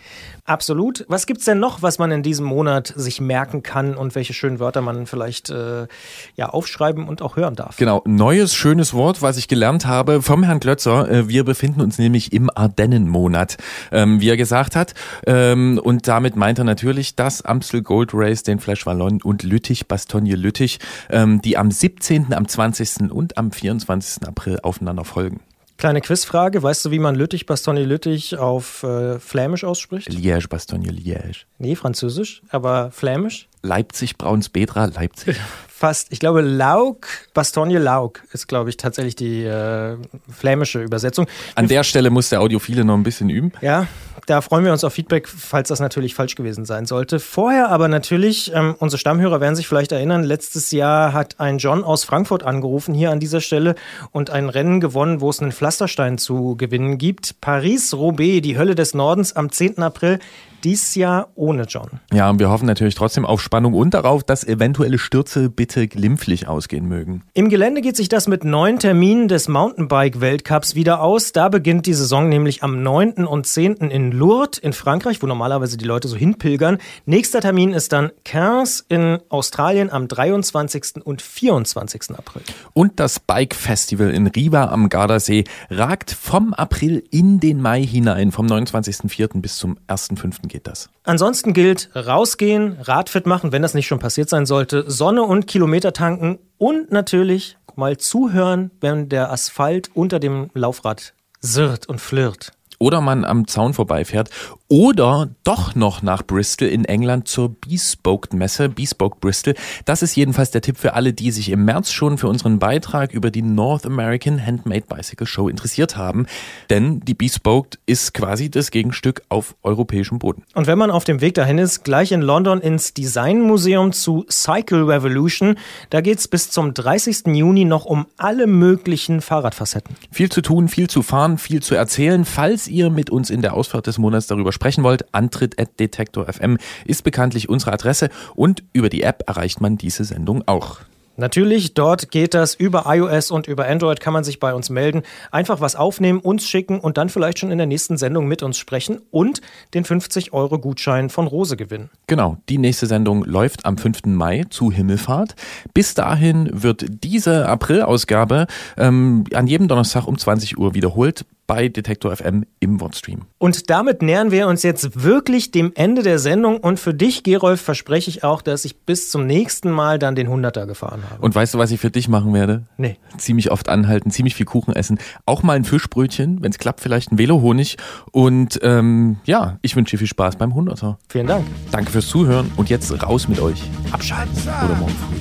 C: Absolut. Was gibt's denn noch, was man in diesem Monat sich merken kann und welche schönen Wörter man vielleicht äh, ja aufschreiben und auch hören darf?
B: Genau, neues schönes Wort, was ich gelernt habe vom Herrn Klötzer. Äh, wir befinden uns nämlich im Ardennenmonat, ähm, wie er gesagt hat. Ähm, und damit meint er natürlich das Amstel Gold Race, den Flash Wallon und Lüttich, Bastogne Lüttich, ähm, die am 17., am 20. und am 24. April aufeinander folgen.
C: Kleine Quizfrage, weißt du, wie man Lüttich, Bastogne Lüttich auf äh, Flämisch ausspricht?
B: Liège, Bastogne, Liège.
C: Nee, Französisch, aber Flämisch?
B: Leipzig, Braunsbedra, Leipzig.
C: Fast. Ich glaube, Lauk, Bastogne Lauk ist, glaube ich, tatsächlich die äh, flämische Übersetzung.
B: An der Stelle muss der Audiophile noch ein bisschen üben.
C: Ja, da freuen wir uns auf Feedback, falls das natürlich falsch gewesen sein sollte. Vorher aber natürlich, ähm, unsere Stammhörer werden sich vielleicht erinnern, letztes Jahr hat ein John aus Frankfurt angerufen hier an dieser Stelle und ein Rennen gewonnen, wo es einen Pflasterstein zu gewinnen gibt. Paris-Roubaix, die Hölle des Nordens am 10. April dies Jahr ohne John.
B: Ja, und wir hoffen natürlich trotzdem auf Spannung und darauf, dass eventuelle Stürze bitte glimpflich ausgehen mögen.
C: Im Gelände geht sich das mit neun Terminen des Mountainbike-Weltcups wieder aus. Da beginnt die Saison nämlich am 9. und 10. in Lourdes in Frankreich, wo normalerweise die Leute so hinpilgern. Nächster Termin ist dann Cairns in Australien am 23. und 24. April.
B: Und das Bike Festival in Riva am Gardasee ragt vom April in den Mai hinein, vom 29.04. bis zum 1.05. geht das.
C: Ansonsten gilt rausgehen, Radfit machen, wenn das nicht schon passiert sein sollte, Sonne und Kilometer tanken und natürlich mal zuhören, wenn der Asphalt unter dem Laufrad sirrt und flirrt
B: oder man am Zaun vorbeifährt oder doch noch nach Bristol in England zur Bespoke Messe, Bespoke Bristol. Das ist jedenfalls der Tipp für alle, die sich im März schon für unseren Beitrag über die North American Handmade Bicycle Show interessiert haben. Denn die Bespoke ist quasi das Gegenstück auf europäischem Boden.
C: Und wenn man auf dem Weg dahin ist, gleich in London ins Designmuseum zu Cycle Revolution. Da geht's bis zum 30. Juni noch um alle möglichen Fahrradfacetten.
B: Viel zu tun, viel zu fahren, viel zu erzählen. Falls ihr mit uns in der Ausfahrt des Monats darüber sprechen wollt, Antritt at Detektor FM ist bekanntlich unsere Adresse und über die App erreicht man diese Sendung auch.
C: Natürlich, dort geht das über iOS und über Android kann man sich bei uns melden, einfach was aufnehmen, uns schicken und dann vielleicht schon in der nächsten Sendung mit uns sprechen und den 50 Euro Gutschein von Rose gewinnen.
B: Genau, die nächste Sendung läuft am 5. Mai zu Himmelfahrt. Bis dahin wird diese April-Ausgabe ähm, an jedem Donnerstag um 20 Uhr wiederholt bei Detektor FM im Wordstream.
C: Und damit nähern wir uns jetzt wirklich dem Ende der Sendung und für dich, Gerolf, verspreche ich auch, dass ich bis zum nächsten Mal dann den 100er gefahren habe.
B: Und weißt du, was ich für dich machen werde?
C: Nee.
B: Ziemlich oft anhalten, ziemlich viel Kuchen essen, auch mal ein Fischbrötchen, wenn es klappt, vielleicht ein Velohonig und ähm, ja, ich wünsche dir viel Spaß beim 100er.
C: Vielen Dank.
B: Danke fürs Zuhören und jetzt raus mit euch. Abschalten oder morgen früh.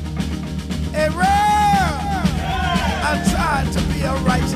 B: I'm trying to be a righteous